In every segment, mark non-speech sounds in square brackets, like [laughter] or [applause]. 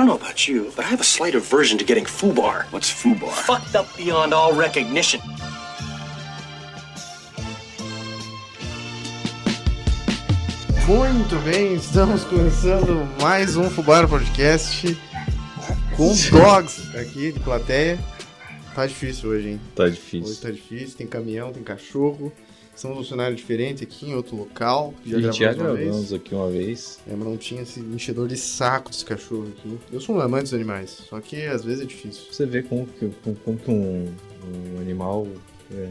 don't know about you, but I have a slight aversion to getting foobar. What's foobar? Fucked up beyond all recognition. Muito bem, estamos começando mais um Fubara Podcast com [laughs] dogs aqui de plateia. Tá difícil hoje, hein? Tá Hoje difícil. tá difícil, tem caminhão, tem cachorro. Estamos num cenário diferente aqui, em outro local. a gente já gravamos aqui uma vez. É, mas não tinha esse enchedor de saco desse cachorro aqui. Eu sou um amante dos animais, só que às vezes é difícil. Você vê como que, como, como que um, um animal é,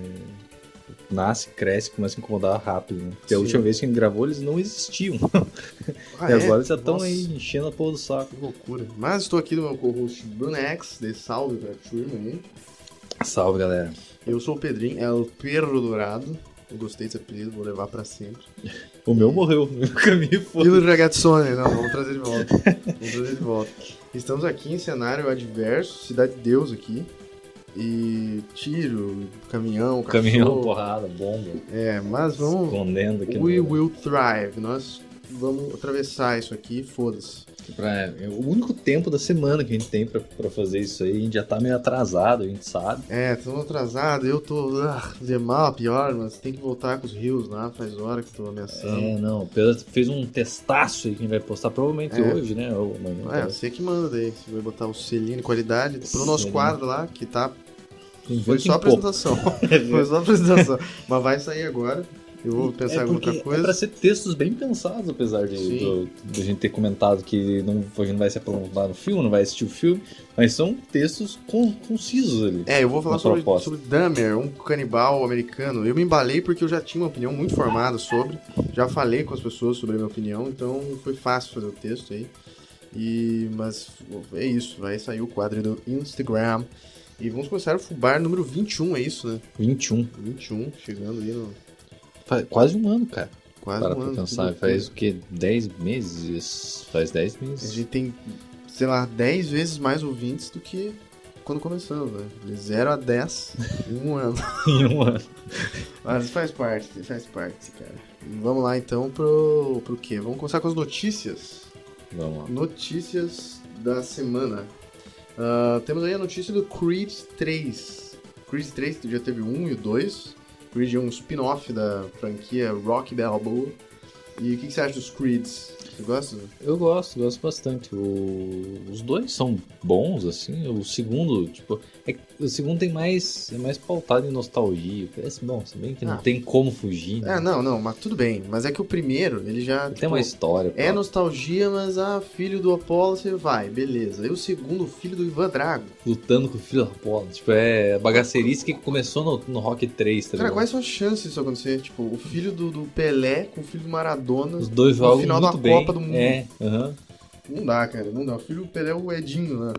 nasce, cresce, começa a incomodar rápido, né? Porque a Sim. última vez que a gente gravou eles não existiam. [laughs] Ah, e é? agora já estão aí enchendo a porra do saco. Que loucura. Mas estou aqui no meu co-host Brunex, de salve pra turma aí. Salve, galera. Eu sou o Pedrinho, é o Perro Dourado. Eu gostei desse apelido, vou levar pra sempre. O meu morreu [laughs] no caminho E foi. o Ragazzone, não, vamos trazer de volta. Vamos trazer de volta. Estamos aqui em cenário adverso, Cidade de Deus aqui. E tiro, caminhão, cachorro. Caminhão, porrada, bomba. É, mas vamos. Escondendo aqui. We no- will thrive. Nós vamos atravessar isso aqui, foda-se. Pra- é o único tempo da semana que a gente tem pra, pra fazer isso aí, a gente já tá meio atrasado, a gente sabe. É, estamos atrasados, eu tô. Ah, de mal, pior, mas tem que voltar com os rios lá, faz hora que tô ameaçando. É, não, Pedro fez um testaço aí que a gente vai postar provavelmente É. hoje, né? Ou amanhã. É, talvez. você que manda daí. Você vai botar o selinho de qualidade pro nosso quadro lá, que tá. [laughs] Foi só em pouco. apresentação. Foi só apresentação. Mas vai sair agora. Eu vou pensar em É porque outra coisa. É pra ser textos bem pensados, apesar de, do- de a gente ter comentado que não, a gente não vai se aprofundar no filme, não vai assistir o filme, mas são textos con- concisos ali. É, eu vou falar sobre, sobre Dahmer, um canibal americano. Eu me embalei porque eu já tinha uma opinião muito formada sobre. Já falei com as pessoas sobre a minha opinião, então foi fácil fazer o texto aí. E, mas é isso, vai sair o quadro do Instagram. E vamos começar o Fubar número 21, é isso, né? 21. 21, chegando aí no Faz quase um ano, cara. quase Para um pra ano. que pensar. Faz o quê? 10 meses? Faz 10 A meses. gente tem, sei lá, 10 vezes mais ouvintes do que quando começamos, né? De 0 a 10 em um ano. [laughs] em um ano. [laughs] Mas faz parte, faz parte, cara. Vamos lá então pro, pro quê? Vamos começar com as notícias. Vamos lá. Notícias da semana. Ah, temos aí a notícia do Creed 3. Creed 3 que já teve o 1 e o 2. Creed é um spin-off da franquia Rock Balboa. E o que, que você acha dos Creeds? Você gosta? Eu gosto, gosto bastante. O- Os dois são bons, assim. O segundo, tipo, é o segundo tem mais. é mais pautado em nostalgia. Parece bom, se bem que não Ah. tem como fugir. Né? É, não, não, mas tudo bem. Mas é que o primeiro, ele já. Tem tipo, uma história. É própria. nostalgia, mas ah, filho do Apollo, você vai, beleza. E o segundo, filho do Ivan Drago. lutando com o filho da Apolo. Tipo, é bagaceirice que começou no, no Rock 3, tá Cara, quais são as chances disso acontecer? Tipo, o filho do, do Pelé com o filho do Maradona. Os dois no jogam final muito da bem. Copa do Mundo. É, aham. Não dá, cara, não dá. O filho do Pelé é o Edinho, né?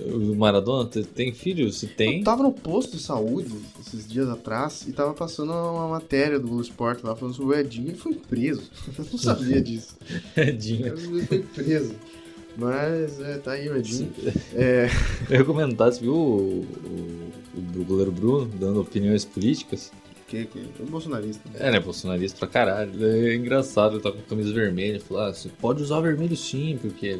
O Maradona te- tem filho? Se tem. Eu tava no posto de saúde esses dias atrás e tava passando uma matéria do Blue Sport lá falando sobre o Edinho. Ele foi preso. [laughs] Eu não sabia disso. [laughs] Edinho. Ele foi preso. Mas é, tá aí o Edinho. É, [laughs] Eu ia comentar, você viu o, o, o goleiro Bruno dando opiniões políticas? Que, que, é bolsonarista. É, né? Bolsonarista pra caralho. É engraçado, ele tá com camisa vermelha. Falou, ah, você pode usar vermelho sim, porque.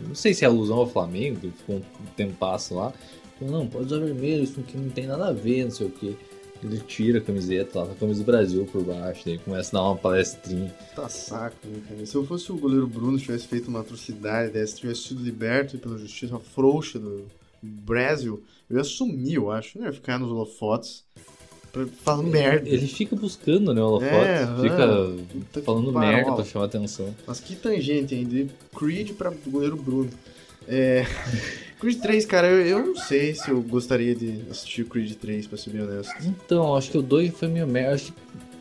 Não sei se é alusão ao Flamengo, que ficou um tempasso lá. Falou, não, pode usar vermelho, isso aqui não tem nada a ver, não sei o quê. Ele tira a camiseta lá, a camisa do Brasil por baixo, daí começa a dar uma palestrinha. Tá saco, né, cara? Se eu fosse o goleiro Bruno, tivesse feito uma atrocidade dessa, tivesse sido liberto pela justiça frouxa do Brasil, eu ia sumir, eu acho. Não ia ficar nos holofotes falando merda. Ele fica buscando, né, o holofote, É, fica falando merda pra chamar atenção. Mas que tangente, hein? De Creed pra goleiro Bruno. É... [laughs] Creed 3, cara, eu, eu não sei se eu gostaria de assistir o Creed 3, pra ser bem honesto. Então, acho que o 2 foi meio merda. Acho que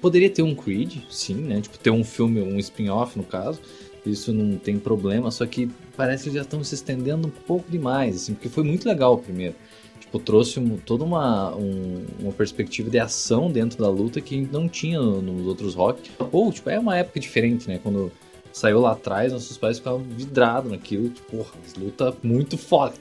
poderia ter um Creed, sim, né? Tipo, ter um filme, um spin-off no caso. Isso não tem problema, só que parece que já estão se estendendo um pouco demais, assim, porque foi muito legal o primeiro. Tipo, trouxe um- toda uma, um- uma perspectiva de ação dentro da luta que não tinha no- nos outros rock. Ou, tipo, é uma época diferente, né? Quando saiu lá atrás, nossos pais ficavam vidrados naquilo. Tipo, porra, as lutas muito foda.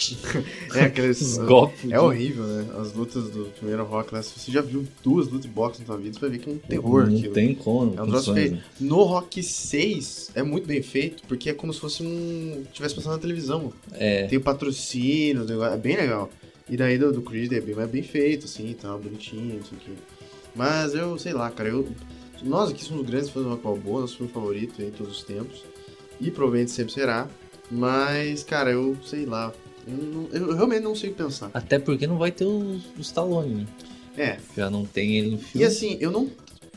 [laughs] É, aqueles. Os golpes. É horrível, né? As lutas do primeiro rock. Se você já viu duas lutas de boxe na sua vida, você vai ver que é um terror Não aquilo. tem como. É um troço condições, feio. né? No Rock 6 é muito bem feito, porque é como se fosse um. tivesse passando na televisão. É. Tem o patrocínio, negócio- é bem legal. E daí do, do Creed é bem bem feito, assim, tal, bonitinho, não sei o quê. Mas eu, sei lá, cara, eu. Nós aqui somos grandes fãs do Rock Balboa, nosso filme favorito em todos os tempos. E provavelmente sempre será. Mas, cara, eu sei lá. Eu, não- eu realmente não sei pensar. Até porque não vai ter o, o Stallone, né? É, Já não tem ele no E filme. assim, eu não.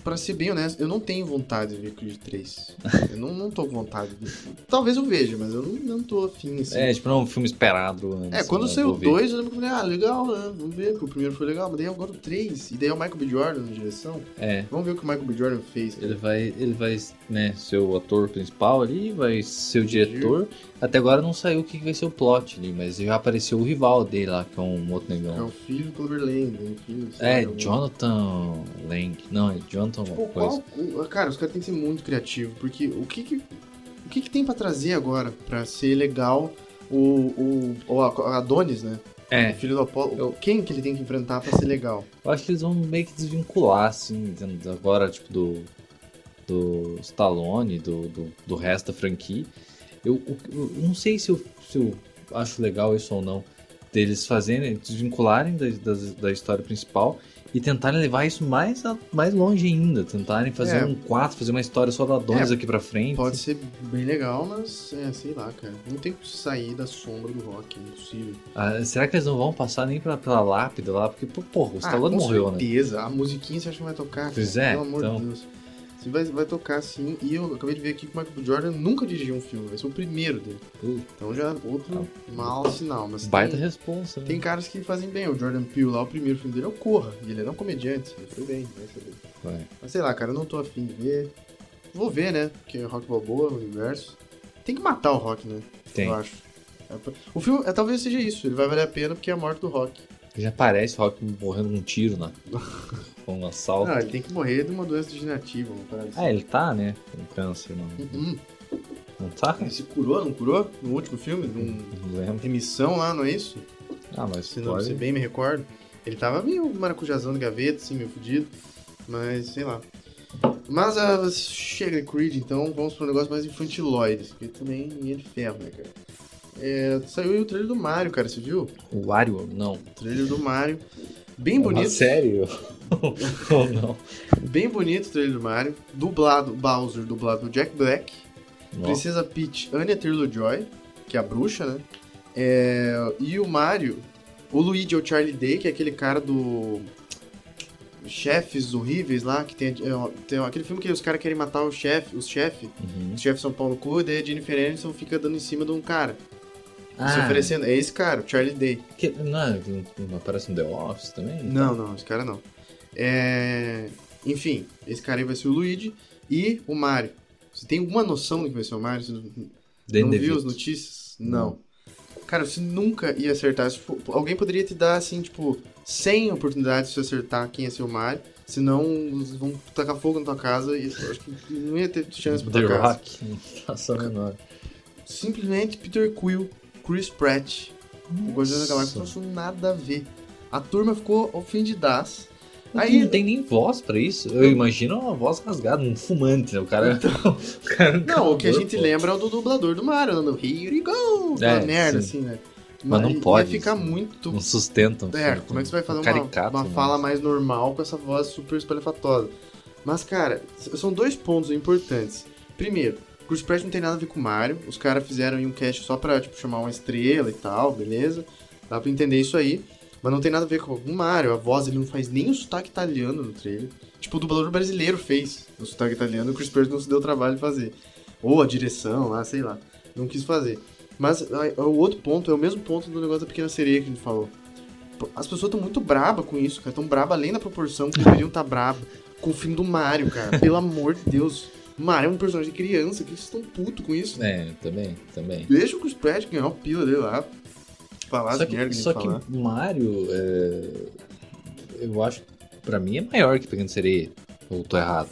Pra ser bem honesto, eu não tenho vontade de ver Creed 3. Eu não, não tô com vontade. De... Talvez eu veja, mas eu não, não tô afim, assim. É, tipo, não é um filme esperado. Antes, É, quando né? saiu o Vou ver. 2, eu lembro que eu falei, ah, legal, né? Vamos ver, porque o primeiro foi legal, mas daí agora o 3. E daí é o Michael B. Jordan na direção. É, Vamos ver o que o Michael B. Jordan fez. ele vai, ele vai né, ser o ator principal ali, vai ser o diretor. Até agora não saiu o que vai ser o plot ali, mas já apareceu o rival dele lá, que é um outro É negão. o filho do Clover Lane, né? Filho, É, Jonathan Lang. Não, é Jonathan Tipo, alguma coisa. qual, o- cara, os caras têm que ser muito criativos, porque o que que, o que que tem pra trazer agora pra ser legal o, o, o Adonis, né? O É, filho do Apolo. Eu- Quem que ele tem que enfrentar pra ser legal? eu acho que eles vão meio que desvincular, assim, agora, tipo, do, do Stallone, do, do, do resto da franquia. Eu, eu- eu não sei se eu, se eu acho legal isso ou não, deles fazerem, desvincularem da, da, da história principal e tentarem levar isso mais, a- mais longe ainda. Tentarem fazer É. um 4, fazer uma história só da Adonis É, aqui pra frente. Pode ser bem legal, mas é, sei lá, cara. Não tem como sair da sombra do rock, é impossível. Ah, será que eles não vão passar nem pra, pela lápide lá? Porque, porra, o Stallone Ah, com morreu, né? certeza. A musiquinha você acha que vai tocar? Pois cara? é, Pelo amor então. de Deus. Você vai, vai tocar sim. E eu acabei de ver aqui que o Michael. Jordan nunca dirigiu um filme. Vai ser o primeiro dele. Então já outro mau sinal. Mas Baita tem, responsa, né? tem caras que fazem bem. O Jordan Peele lá, o primeiro filme dele é o Corra. E ele era um comediante. Ele foi bem, vai saber. Vai. Mas sei lá, cara, eu não tô afim de ver. Vou ver, né? Porque é Rock Balboa, o universo. Tem que matar o Rock, né? Tem. Eu acho. É O filme é, talvez seja isso. Ele vai valer a pena porque é a morte do Rock. Já parece o Rock morrendo com um tiro, né? [laughs] com um assalto. Ah, ele tem que morrer de uma doença degenerativa, uma parada assim. Ah, ele tá, né? Com câncer, não. Uhum. Não tá? Ele se curou, não curou? No último filme? Num Não lembro. remissão lá, não é isso? Ah, mas Se, não, se bem me recordo. Ele tava meio maracujazão de gaveta, assim, meio fudido. Mas, sei lá. Mas ah, chega de Creed, então vamos para um negócio mais infantiloide. Que também é de ferro, né, cara? É, saiu aí o trailer do Mario, cara, você viu? O Wario, não. O trailer do Mario. Bem É bonito. sério? [laughs] Ou não? Bem bonito o trailer do Mario. Dublado, Bowser, dublado do Jack Black. Nossa. Princesa Peach, Anya Taylor-Joy, que é a bruxa, né? É, e o Mario, o Luigi é o Charlie Day, que é aquele cara do chefes horríveis lá, que tem, é, tem aquele filme que os caras querem matar o chefe, os chefes, Uhum. os chefes são Paulo cu, e daí a Jennifer Aniston fica dando em cima de um cara, se Ah, oferecendo. É esse cara, o Charlie Day. que, não, não aparece no The Office também? Não, não, esse cara não. É, enfim, esse cara aí vai ser o Luigi e o Mario. Você tem alguma noção do que vai ser o Mario? Você não- não viu as notícias? Não. Cara, você nunca ia acertar. Se alguém poderia te dar, assim, tipo, 100 oportunidades de você acertar quem ia ser o Mario. Senão, vão tacar fogo na tua casa e acho que não ia ter chance pra The tua casa. Rock. Não faço a menor. Simplesmente Peter Quill, Chris Pratt. O Guardiões da Galáxia não achou nada a ver. A turma ficou ofendidas. Aí não tem nem voz pra isso. Eu imagino uma voz rasgada, um fumante, né? O cara. [laughs] o cara um não, o que a gente pô. lembra é o do dublador do Mario, no Here we go! É, merda, sim. assim, né? Mas não ia pode, ficar assim. muito Não sustenta. um É, como é que você vai fazer uma, caricato, uma né? fala mais normal com essa voz super espalhafatosa? Mas, cara, são dois pontos importantes. Primeiro, o Chris Pratt não tem nada a ver com Mario. Os caras fizeram um cast só pra, tipo, chamar uma estrela e tal, beleza? Dá pra entender isso aí. Mas não tem nada a ver com o Mario. A voz, ele não faz nem o sotaque italiano no trailer. Tipo, o dublador brasileiro fez o sotaque italiano o Chris Pratt não se deu trabalho de fazer. Ou a direção lá, sei lá. Não quis fazer. Mas aí, o outro ponto é o mesmo ponto do negócio da Pequena Sereia que a gente falou. As pessoas estão muito brabas com isso, cara. Tão braba além da proporção que deveriam estar braba com o filme do Mario, cara. Pelo amor de Deus. Mario é um personagem de criança. Que vocês estão putos com isso? É, também, também. Deixa o Chris Pratt ganhar o pila dele lá. Falar Só que, que só que falar. Mario, é, eu acho, pra mim é maior que Pequeno Sereia. Ou tô errado?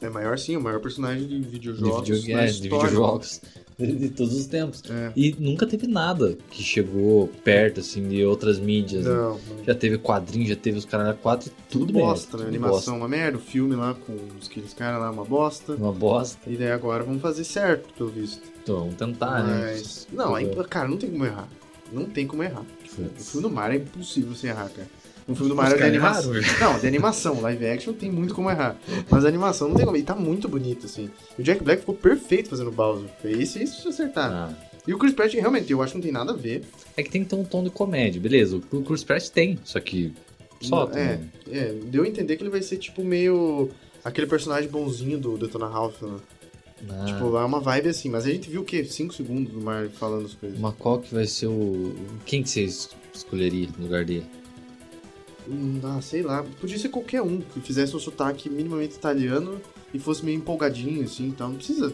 É maior sim, é o maior personagem de de, videojogos. video, na é, de videojogos [laughs] de, todos os tempos. É. E nunca teve nada que chegou perto, assim, de outras mídias. né? Não, não. Já teve quadrinho, já teve os caras quatro, tudo, Tudo merda, bosta, né? tudo Animação uma merda, o filme lá com os- aqueles caras lá uma bosta. bosta, Uma bosta. E daí agora vamos fazer certo, pelo visto. Então, vamos tentar, né? Mas. Não, aí, cara, não tem como errar. Não tem como errar. O filme do Mario é impossível você errar, cara. O filme do Mario é de animação. Não, de animação, live action tem muito como errar. Mas a animação não tem como. E tá muito bonito, assim. E o Jack Black ficou perfeito fazendo o Bowser. Foi esse isso se acertar. Ah. E o Chris Pratt, realmente, eu acho que não tem nada a ver. É que tem que ter um tom de comédia, beleza. O Chris Pratt tem, só que só é, também. é, deu a entender que ele vai ser tipo meio. aquele personagem bonzinho do Detona Ralph, né? Ah, Tipo, é uma vibe assim. Mas a gente viu o quê? 5 segundos do Mario falando as coisas. Mas qual que vai ser o... Quem que você es- escolheria no lugar dele? Ah, sei lá. Podia ser qualquer um que fizesse um sotaque minimamente italiano e fosse meio empolgadinho, assim, então não precisa.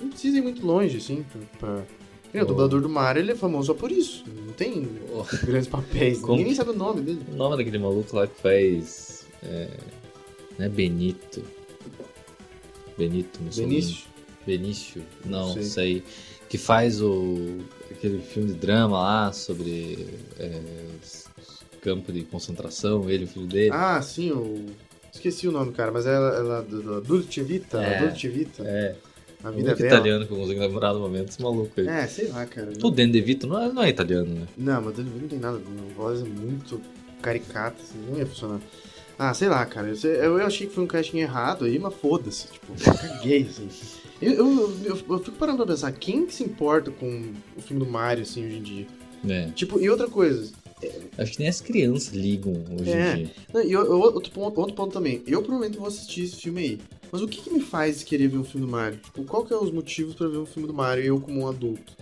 Não precisa ir muito longe, assim, pra. E O Oh. dublador do Mario, ele é famoso só por isso. Não tem Oh. grandes papéis. Como- Ninguém sabe o nome dele. O nome daquele maluco lá que faz... É... Não é Benito. Benito Mussolini. Benício. Benício? Não, sei. isso aí. Que faz o... aquele filme de drama lá sobre é, campo de concentração, ele e o filho dele. Ah, sim, o. Esqueci o nome, cara, mas ela, ela do, do Dulce Vita, É. Vita, é, a o vida é bela. italiano que eu consigo lembrar no momento, esse maluco aí. É, sei lá, cara. O Danny DeVito não é, não é italiano, né? Não, mas Danny DeVito não tem nada, a voz é muito caricata, assim, não ia funcionar. Ah, sei lá, cara, eu, eu achei que foi um casting errado aí, mas foda-se, tipo, eu caguei, assim. Eu, eu, eu, eu fico parando pra pensar, quem que se importa com o filme do Mario, assim, hoje em dia? É. Tipo, e outra coisa, Acho que nem as crianças ligam hoje É. em dia. não, e eu- eu- outro, ponto, outro ponto também, eu provavelmente vou assistir esse filme aí, mas o que que me faz querer ver um filme do Mario? Tipo, qual que é os motivos pra ver um filme do Mario, eu como um adulto?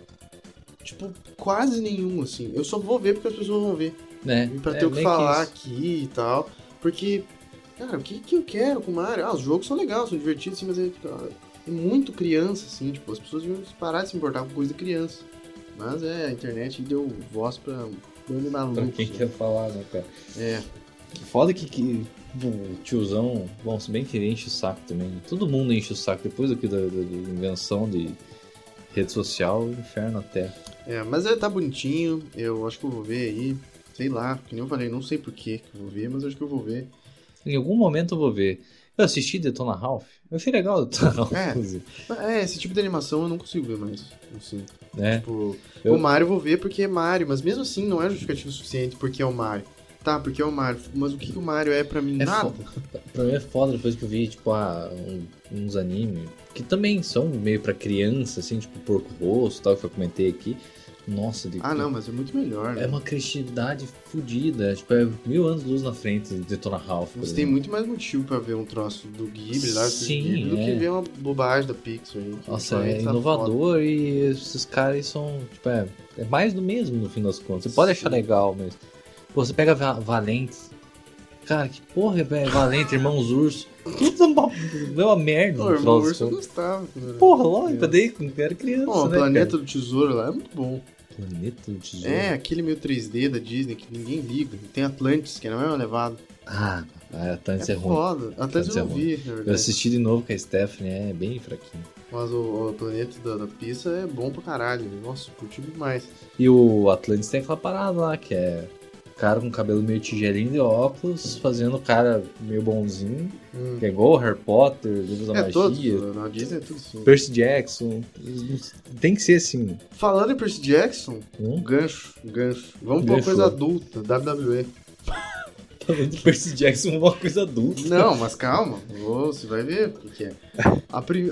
Tipo, quase nenhum, assim, eu só vou ver porque as pessoas vão ver. É, E pra é ter o que falar isso. aqui e tal. Porque, cara, o que, que eu quero com o Mario? Ah, os jogos são legais, são divertidos, assim, mas é, cara, é muito criança, assim, tipo, as pessoas deviam parar de se importar com coisa de criança. Mas é, a internet deu voz pra bando maluco. Pra quem quer falar, né, cara? É, Foda que, que o tiozão, bom, se bem que ele enche o saco também. Todo mundo enche o saco depois aqui da, da- da invenção de rede social, inferno até. é, mas é, tá bonitinho, eu acho que eu vou ver aí. Sei lá, que nem eu falei, não sei por que que eu vou ver, mas acho que eu vou ver. Em algum momento eu vou ver. Eu assisti Detona Ralph. Eu achei legal Detona [laughs] Ralph, É. inclusive. Mas, É, esse tipo de animação eu não consigo ver mais. Assim. né? Tipo, Eu- o Mario eu vou ver porque é Mario, mas mesmo assim não é justificativo suficiente porque é o Mario. Tá, porque é o Mario, mas o que, que o Mario é pra mim? É Nada. Pra mim é foda depois que eu vi, tipo, ah, um- uns animes que também são meio pra criança, assim, tipo Porco Rosso e tal, que eu comentei aqui. Nossa, de, Ah, não, mas é muito melhor, né? É uma criatividade fodida. Tipo, é mil anos de luz na frente de Detona Ralph. Você tem muito mais motivo pra ver um troço do Ghibli lá, do Sim, Ghibli, do é. que ver uma bobagem da Pixar aí. Nossa, é inovador e esses caras são, tipo, é, é mais do mesmo no fim das contas. Você pode achar Sim. legal, mas. Pô, você pega Va- Valentes. Cara, que porra, velho, Valente, Irmãos Urso. Tudo é uma, é uma merda. Pô, irmão Urso eu gostava. era Porra, lógico, daí quando era criança. O né, Planeta cara? do Tesouro lá é muito bom. Planeta do Tesouro. É, aquele meio 3D da Disney que ninguém liga. Tem Atlantis, que é na mesma levada. Ah, Atlantis é, É ruim. foda. Atlantis eu não Atlantis é vi, na Eu assisti de novo com a Stephanie, é bem fraquinho. Mas o, o Planeta da, da Pizza é bom pra caralho. Nossa, curti demais. E o Atlantis tem aquela parada lá, que é cara com cabelo meio tigelinho de óculos, fazendo o cara meio bonzinho, Hum. que é Harry Potter, livros da É, todos. magia, Na Disney é tudo assim. Percy Jackson. Tem que ser assim. Falando em Percy Jackson, um Hum? gancho, gancho. Vamos pra uma Gancho. coisa adulta, WWE. Falando de Percy Jackson uma coisa adulta. Não, mas calma, você vai ver o que, que é. A prim-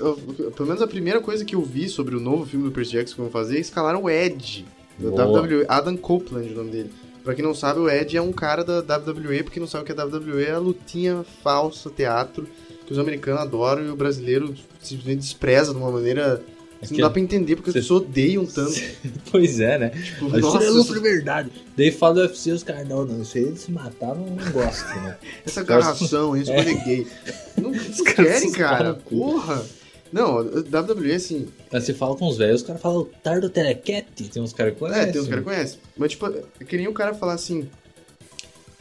Pelo menos a primeira coisa que eu vi sobre o novo filme do Percy Jackson que vão fazer é escalar o Ed, da Boa. WWE. Adam Copeland, o nome dele. Pra quem não sabe, o Ed é um cara da WWE, porque não sabe o que é WWE, é a lutinha falsa, teatro, que os americanos adoram e o brasileiro simplesmente despreza de uma maneira. que que- não dá pra entender porque as pessoas odeiam tanto. [laughs] Pois é, né? Tipo, Mas nossa, isso é de verdade. Daí fala do UFC, os caras, não, não, isso aí de se matar não, não gosto, né? essa agarração, esse coisa gay. Não, não caras querem, se cara. Porra. Não, WWE, assim, Aí você fala com os velhos, os caras falam Tardo Telequete. Tem uns caras que É, conhecem. tem uns caras que conhecem. Mas, tipo, é que nem o cara falar assim.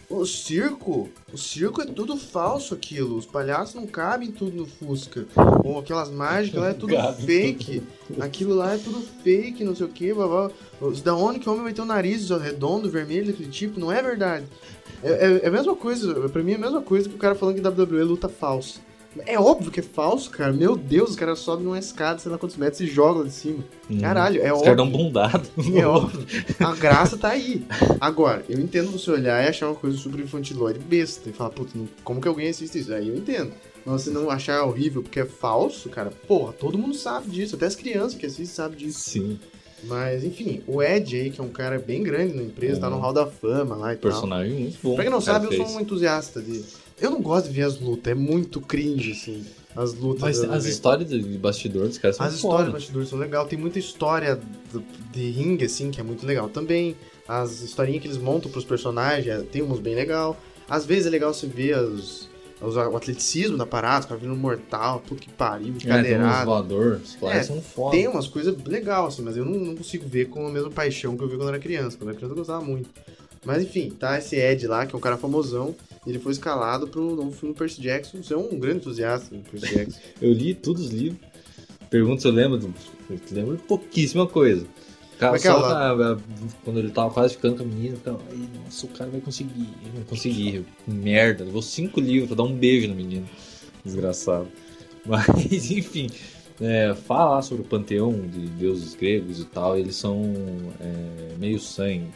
O circo, o circo é tudo falso aquilo. Os palhaços não cabem tudo no Fusca. Ou aquelas mágicas lá é tudo Cabe fake. Aquilo lá é tudo fake, não sei o que. Da onde que o homem vai ter um nariz redondo, vermelho, daquele tipo, não é verdade. É, é, é a mesma coisa, pra mim é a mesma coisa que o cara falando que WWE luta falso. É óbvio que é falso, cara. Meu Deus, os caras sobem numa escada, sei lá quantos metros e jogam lá de cima. Hum. Caralho, é Os óbvio. caras dão um bundado. É óbvio. A graça tá aí. Agora, eu entendo você olhar e achar uma coisa super infantilóide besta. E falar, putz, não- como que alguém assiste isso? Aí eu entendo. Mas você não achar horrível porque é falso, cara, porra, todo mundo sabe disso. Até as crianças que assistem sabem disso. Sim, Mas, enfim, o Ed aí, que é um cara bem grande na empresa, É. tá no Hall da Fama lá e tal. personagem muito bom. Pra quem não sabe, eu sou um entusiasta de. Eu não gosto de ver as lutas, é muito cringe, assim. As lutas. Mas as histórias de bastidor dos caras são as histórias foda. bastidores são legal. Tem muita história de ringue, assim, que é muito legal também. As historinhas que eles montam pros personagens, é- tem uns bem legal. Às vezes é legal você ver os, os- o atleticismo da parada, os caras vindo mortal, puta que pariu, É, cadeirado. voadores, os É, são foda. Tem umas coisas legais, assim, mas eu não, não consigo ver com a mesma paixão que eu vi quando era criança. Quando era criança eu gostava muito. Mas enfim, tá esse Ed lá, que é um cara famosão, e ele foi escalado pro novo filme Percy Jackson. Você é um grande entusiasta do Percy [laughs] Jackson. Eu li todos os livros. Pergunto se eu lembro. Do... Eu lembro pouquíssima coisa. Cara, só lá? na- quando ele tava quase ficando com a menina, ficava, "Ai, nossa, o cara vai conseguir. Não conseguir. Merda, levou cinco livros pra dar um beijo na menina. Desgraçado. [laughs] Mas, enfim. É, fala lá sobre o panteão de deuses gregos e tal. Eles são é, meio sangue.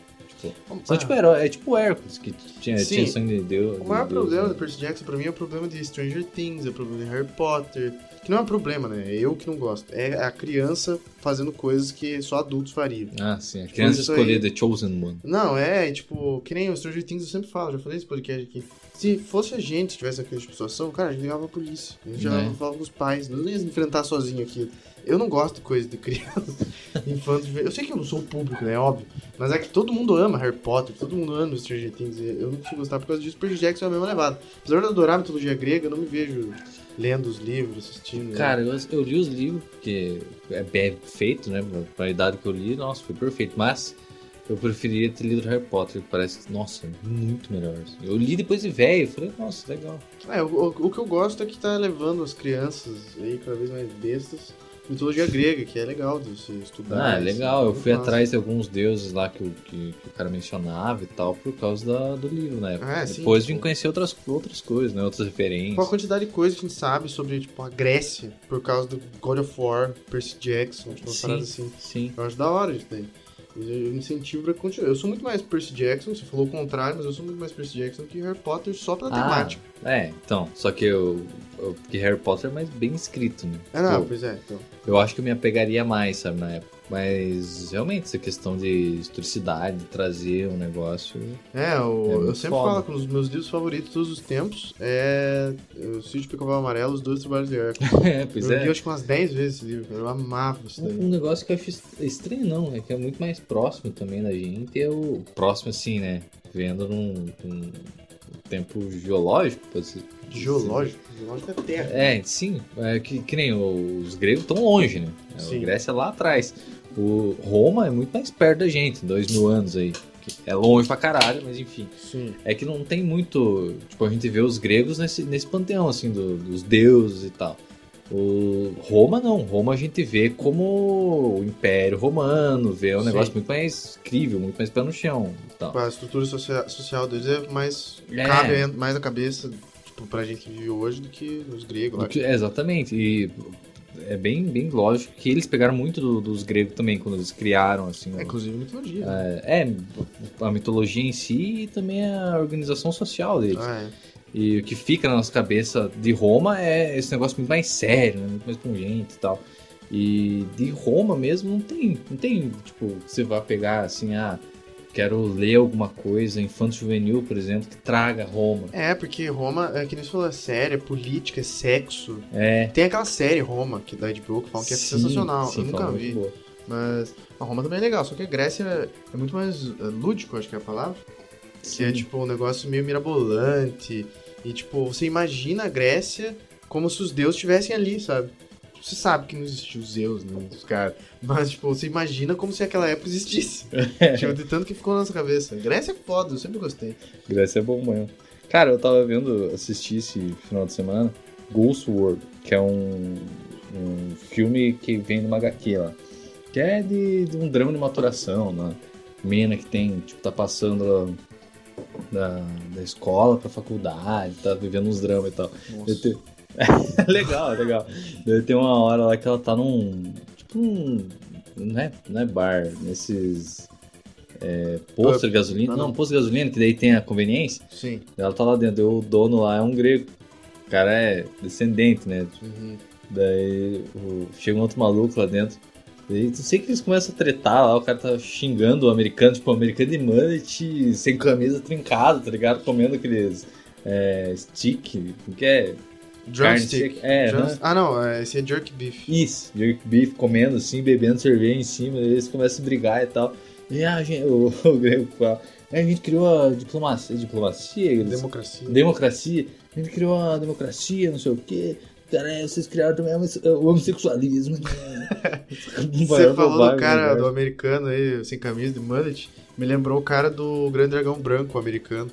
São Ah, tipo herói, é tipo Hércules, que tinha, Sim. tinha sangue de Deus. O maior de Deus, problema né? do Percy Jackson pra mim é o problema de Stranger Things, é o problema de Harry Potter. Que não é um problema, né? É eu que não gosto. É a criança fazendo coisas que só adultos fariam. Ah, sim. A criança isso escolher. The Chosen One. Não, é, tipo, que nem o Stranger Things eu sempre falo, já falei nesse podcast aqui. Se fosse a gente que tivesse aquela tipo situação, cara, a gente ligava pra polícia. A gente Né? falava com os pais, não ia enfrentar sozinho aqui. Eu não gosto de coisa de criança, [laughs] infantos. Eu sei que eu não sou público, né? Óbvio. Mas é que todo mundo ama Harry Potter, todo mundo ama Stranger Things. Eu não consigo gostar por causa disso. Percy Jackson é a mesma levada. Apesar de eu adorar a mitologia grega, eu não me vejo lendo os livros, assistindo. Cara, eu, eu li os livros, porque é bem feito, né? pra- Pra idade que eu li, nossa, foi perfeito. Mas eu preferia ter lido Harry Potter, que parece, nossa, muito melhor. Eu li depois de velho, falei, nossa, legal. É, o, o- o que eu gosto é que tá levando as crianças aí cada vez mais bestas. Mitologia grega, que é legal de se estudar. Ah, é legal. Eu muito fui massa. atrás de alguns deuses lá que, o- que, que o cara mencionava e tal, por causa da- do livro, né? Ah, sim, Depois tipo- vim conhecer outras, outras coisas, né? Outras Com a referências. quantidade de coisa que a gente sabe sobre, tipo, a Grécia, por causa do God of War, Percy Jackson, tipo, uma Sim. parada assim. Sim. Eu acho da hora isso daí. Eu incentivo pra continuar. Eu sou muito mais Percy Jackson, você falou o contrário, mas eu sou muito mais Percy Jackson que Harry Potter só pela Ah, temática. é, então. Só que eu. Eu porque Harry Potter é mais bem escrito, né? É, não, pois é, então. Eu acho que eu me apegaria mais, sabe, na época. Mas realmente, essa questão de historicidade, de trazer um negócio. É, o- É eu sempre foda. falo que um dos meus livros favoritos todos os tempos é o Sítio Pica-Pau Amarelo, Os Dois Trabalhos de Hércules. [laughs] é, pois eu é. li acho que umas 10 vezes esse livro, eu amava isso daí. Um um negócio que eu acho est- estranho, não, é que é muito mais próximo também da gente, é o próximo assim, né? Vendo num, num tempo geológico, pode ser. Geológico, geológico é terra. É, sim, é que, que nem os gregos estão longe, né? A Sim. Grécia é lá atrás. O Roma é muito mais perto da gente, dois mil anos aí. É longe pra caralho, mas enfim. Sim. É que não tem muito. Tipo, a gente vê os gregos nesse, nesse panteão, assim, do- dos deuses e tal. O Roma não. Roma a gente vê como o Império Romano, vê um Sim. negócio muito mais incrível, muito mais pé no chão tal. A estrutura socia- social deles é mais. É. cabe mais a cabeça, pra gente que vive hoje do que os gregos que- é, exatamente. E é bem, bem lógico que eles pegaram muito do- dos gregos também, quando eles criaram, assim. É, o- inclusive mitologia. né? É, é, a mitologia em si e também a organização social deles. Ah, é. E o que fica na nossa cabeça de Roma é esse negócio muito mais sério, né? muito mais pungente e tal. E de Roma mesmo não tem, não tem, tipo, você vai pegar assim, ah, quero ler alguma coisa infanto juvenil, por exemplo, que traga Roma. É, porque Roma, é que nem você falou, é sério, é política, é sexo. É. Tem aquela série Roma, que da HBO, que falam que é sim, sensacional. sim, eu nunca vi. boa. Mas a Roma também é legal, só que a Grécia é, é muito mais é, lúdico, acho que é a palavra. Que é Sim. tipo um negócio meio mirabolante. E tipo, você imagina a Grécia como se os deuses estivessem ali, sabe? Você sabe que não existiu Zeus, né? Os caras. Mas, tipo, você imagina como se aquela época existisse. [laughs] tipo, de tanto que ficou na nossa cabeça. Grécia é foda, eu sempre gostei. Grécia é bom mesmo. Cara, eu tava vendo, assisti esse final de semana, Ghost World, que é um, um filme que vem numa HQ lá. Que é de, de um drama de maturação, né? Mina que tem, tipo, tá passando da, da escola pra faculdade, tá vivendo uns dramas e tal. Nossa. [laughs] Legal, legal. Daí tem uma hora lá que ela tá num. Tipo um. Não é, não é bar, nesses. É, posto de gasolina. Não, não. posto de gasolina, que daí tem a conveniência. Sim. Ela tá lá dentro, o dono lá é um grego. O cara é descendente, né? Uhum. Daí o- chega um outro maluco lá dentro. Daí não sei que eles começam a tretar lá, o cara tá xingando o americano, tipo, o americano de mullet, sem camisa trincado, tá ligado? Comendo aqueles é, stick, o que é? Drumstick. É, Drum-. Ah, não, é, esse é jerk beef. Isso, jerk beef comendo assim, bebendo cerveja em cima, eles começam a brigar e tal. E a gente, o, [laughs] o grego fala, "É, a gente criou a diplomacia, diplomacia, eles- Democracia. democracia, a gente criou a democracia, não sei o quê. Cara, é, vocês criaram também o homossexualismo. [laughs] né? Você falou do cara, do do... americano aí, sem camisa, de mullet, me lembrou o cara do Grande Dragão Branco americano.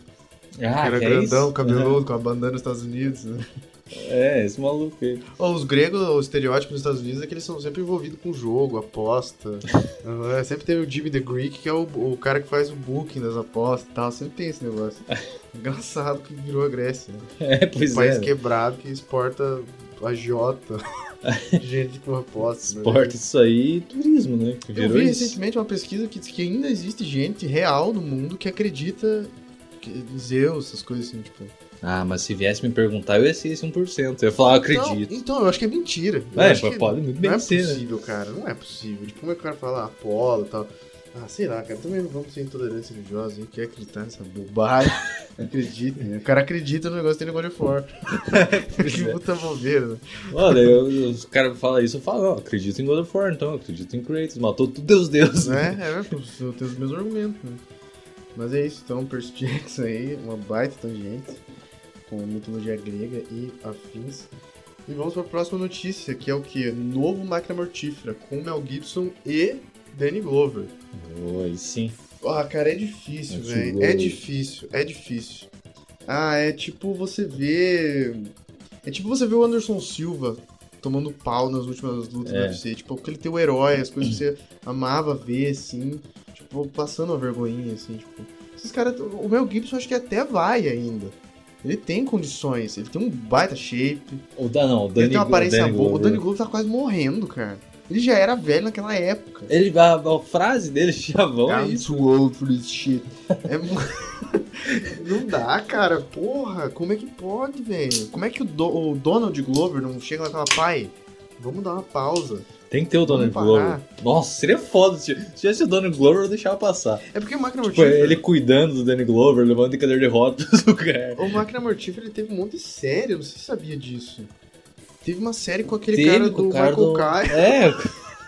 Ah, que era que é grandão, isso? cabeludo, com a bandana nos Estados Unidos. Né? É, esse maluco aí. Os gregos, o estereótipo nos Estados Unidos é que eles são sempre envolvidos com jogo, aposta. [laughs] Aham, sempre tem o Jimmy the Greek, que é o, o cara que faz o booking das apostas e tal. Sempre tem esse negócio. [laughs] Engraçado que virou a Grécia, né? É, pois um país é. quebrado que exporta agiota. [laughs] gente com apostas. né? Esporte, isso aí e turismo, né? Que Eu vi isso. recentemente uma pesquisa que diz que ainda existe gente real no mundo que acredita que Zeus, essas coisas assim, tipo. Ah, mas se viesse me perguntar, eu ia ser esse 1%. Eu ia falar, eu acredito. Então, então, eu acho que é mentira. Eu É, acho que pode muito bem Não é ser, né? possível, cara. Não é possível. Tipo, como é que o cara fala Apolo e tal? Ah, sei lá, cara. Também não vamos ser intolerantes religiosos. A gente quer acreditar nessa bobagem. [laughs] Acredita, né? O cara acredita no negócio tem negócio de fora. que é. puta bobeira, né? Olha, eu, os caras falam isso, eu falo, não, acredito em God of War, então, acredito em Kratos, matou todos os deuses. né? É, pô, eu tenho os mesmos argumentos, né? Mas é isso, então, Percy Jackson aí, uma baita tangente com mitologia grega e afins. E vamos para a próxima notícia, que é o que? Novo Máquina Mortífera, com Mel Gibson e Danny Glover. Oi, sim. Ah, cara, é difícil, velho. É difícil, é difícil. Ah, é tipo você ver. É tipo você ver o Anderson Silva tomando pau nas últimas lutas É. do UFC. Tipo, aquele teu herói, as coisas que você amava ver, assim. Tipo, passando uma vergonhinha, assim, tipo. Esses caras. O Mel Gibson acho que até vai ainda. Ele tem condições, ele tem um baita shape, O Dan, não, o ele Danny, tem uma aparência boa. O Glover. Danny Glover tá quase morrendo, cara. Ele já era velho naquela época. Ele, a, a frase dele, [laughs] chavão, é isso. old for this shit. [laughs] É [laughs] não dá, cara. Porra, como é que pode, velho? Como é que o, Do- o Donald Glover não chega lá e fala, pai, vamos dar uma pausa. Tem que ter o Donald Glover. Nossa, seria foda. Se se tivesse o Donald Glover, eu deixava passar. É porque o Máquina Tipo, Mortífera... ele cuidando do Danny Glover, levando de cadeira de rodas [laughs] do cara. O Máquina Mortífera ele teve um monte de série, eu não sei se você sabia disso. Teve uma série com aquele Teve cara do o cara Michael do... Kai. É,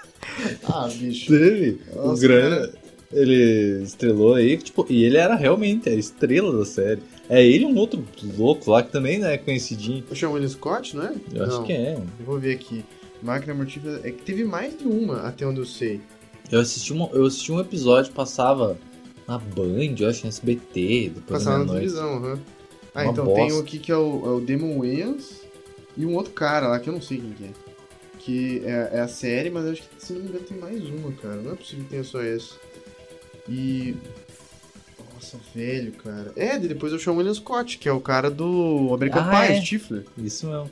[laughs] Ah, bicho. teve. o Nossa, grande... cara. Ele estrelou aí, tipo, e ele era realmente a estrela da série. É ele e um outro louco lá que também né, é conhecidinho. Eu chamo ele Scott, não é? Eu acho Não, que é. Eu vou ver aqui. Máquina Mortífera... É que teve mais de uma, até onde eu sei. Eu assisti, uma, eu assisti um episódio, passava na Band, eu acho, no SBT, depois Passava na televisão, aham. Ah, Uma então bosta. tem um aqui que é o, é o Demon Wayans e um outro cara lá que eu não sei quem que é. Que é, é a série, mas eu acho que se não me engano tem mais uma, cara. Não é possível que tenha só essa. E. Nossa, velho, cara. É, de- depois eu chamo o William Scott, que é o cara do American Ah, Pie, é? Stifler. Isso mesmo.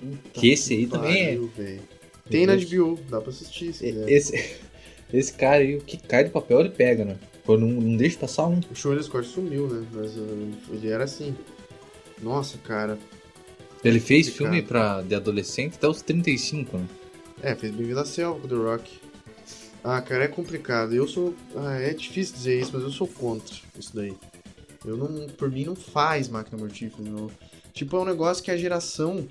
Puta Que esse aí também é- velho. Tem na HBO, dá pra assistir se quiser. Esse, [laughs] esse cara aí, o que cai de papel, ele pega, né? Pô, não, não deixa passar um. O William Scott sumiu, né? Mas uh, ele era assim. Nossa, cara. Ele fez Complicado. filme pra, de adolescente até os 35, né? É, fez Bem-vindo à Selva com The Rock. Ah, cara, é complicado. Eu sou. Ah, é difícil dizer isso, mas eu sou contra isso daí. Eu não. Por mim, não faz máquina mortífera. Não. Tipo, é um negócio que a geração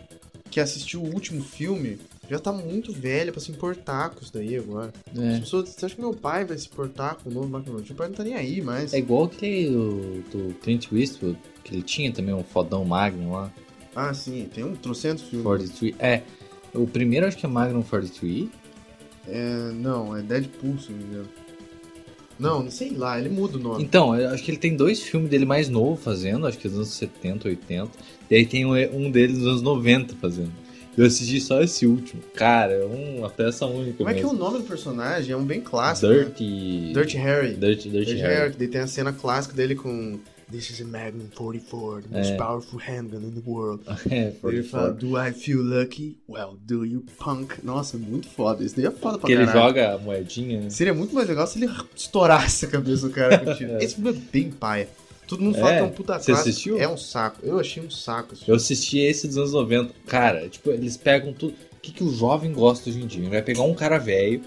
que assistiu o último filme já tá muito velha pra se importar com isso daí agora. As É. pessoas, você acha que meu pai vai se importar com o novo máquina? Meu pai não tá nem aí mais. É igual aquele do, do Clint Eastwood, que ele tinha também um fodão Magnum lá, Ah, sim, tem um trocentos filmes. 43. É, O primeiro acho que é Magnum 43. É, não, é Deadpool, se não me engano. Não, não sei lá, ele muda o nome. Então, eu acho que ele tem dois filmes dele mais novo fazendo, acho que dos anos 70, 80. E aí tem um, dele dos anos 90 fazendo. Eu assisti só esse último. Cara, é uma peça única. Como é que o mesmo. nome do personagem? É um bem clássico. né? Dirty. Dirty Harry. Dirty, Dirty, Dirty Harry. Harry, daí tem a cena clássica dele com This is a Magnum 44, the most É. powerful handgun in the world. [laughs] É, Ele 44. fala, do I feel lucky? Well, do you punk? Nossa, muito foda. Isso daí é foda pra Que ele caralho. joga a moedinha, né? Seria muito mais legal se ele estourasse a cabeça do cara com [laughs] tiro. Esse filme é bem paia. Todo mundo fala É? que é um puta Você assistiu? É um saco. Eu achei um saco. esse Eu assisti esse dos anos 90. Cara, tipo, eles pegam tudo. O que, que o jovem gosta hoje em dia? Ele vai pegar um cara velho,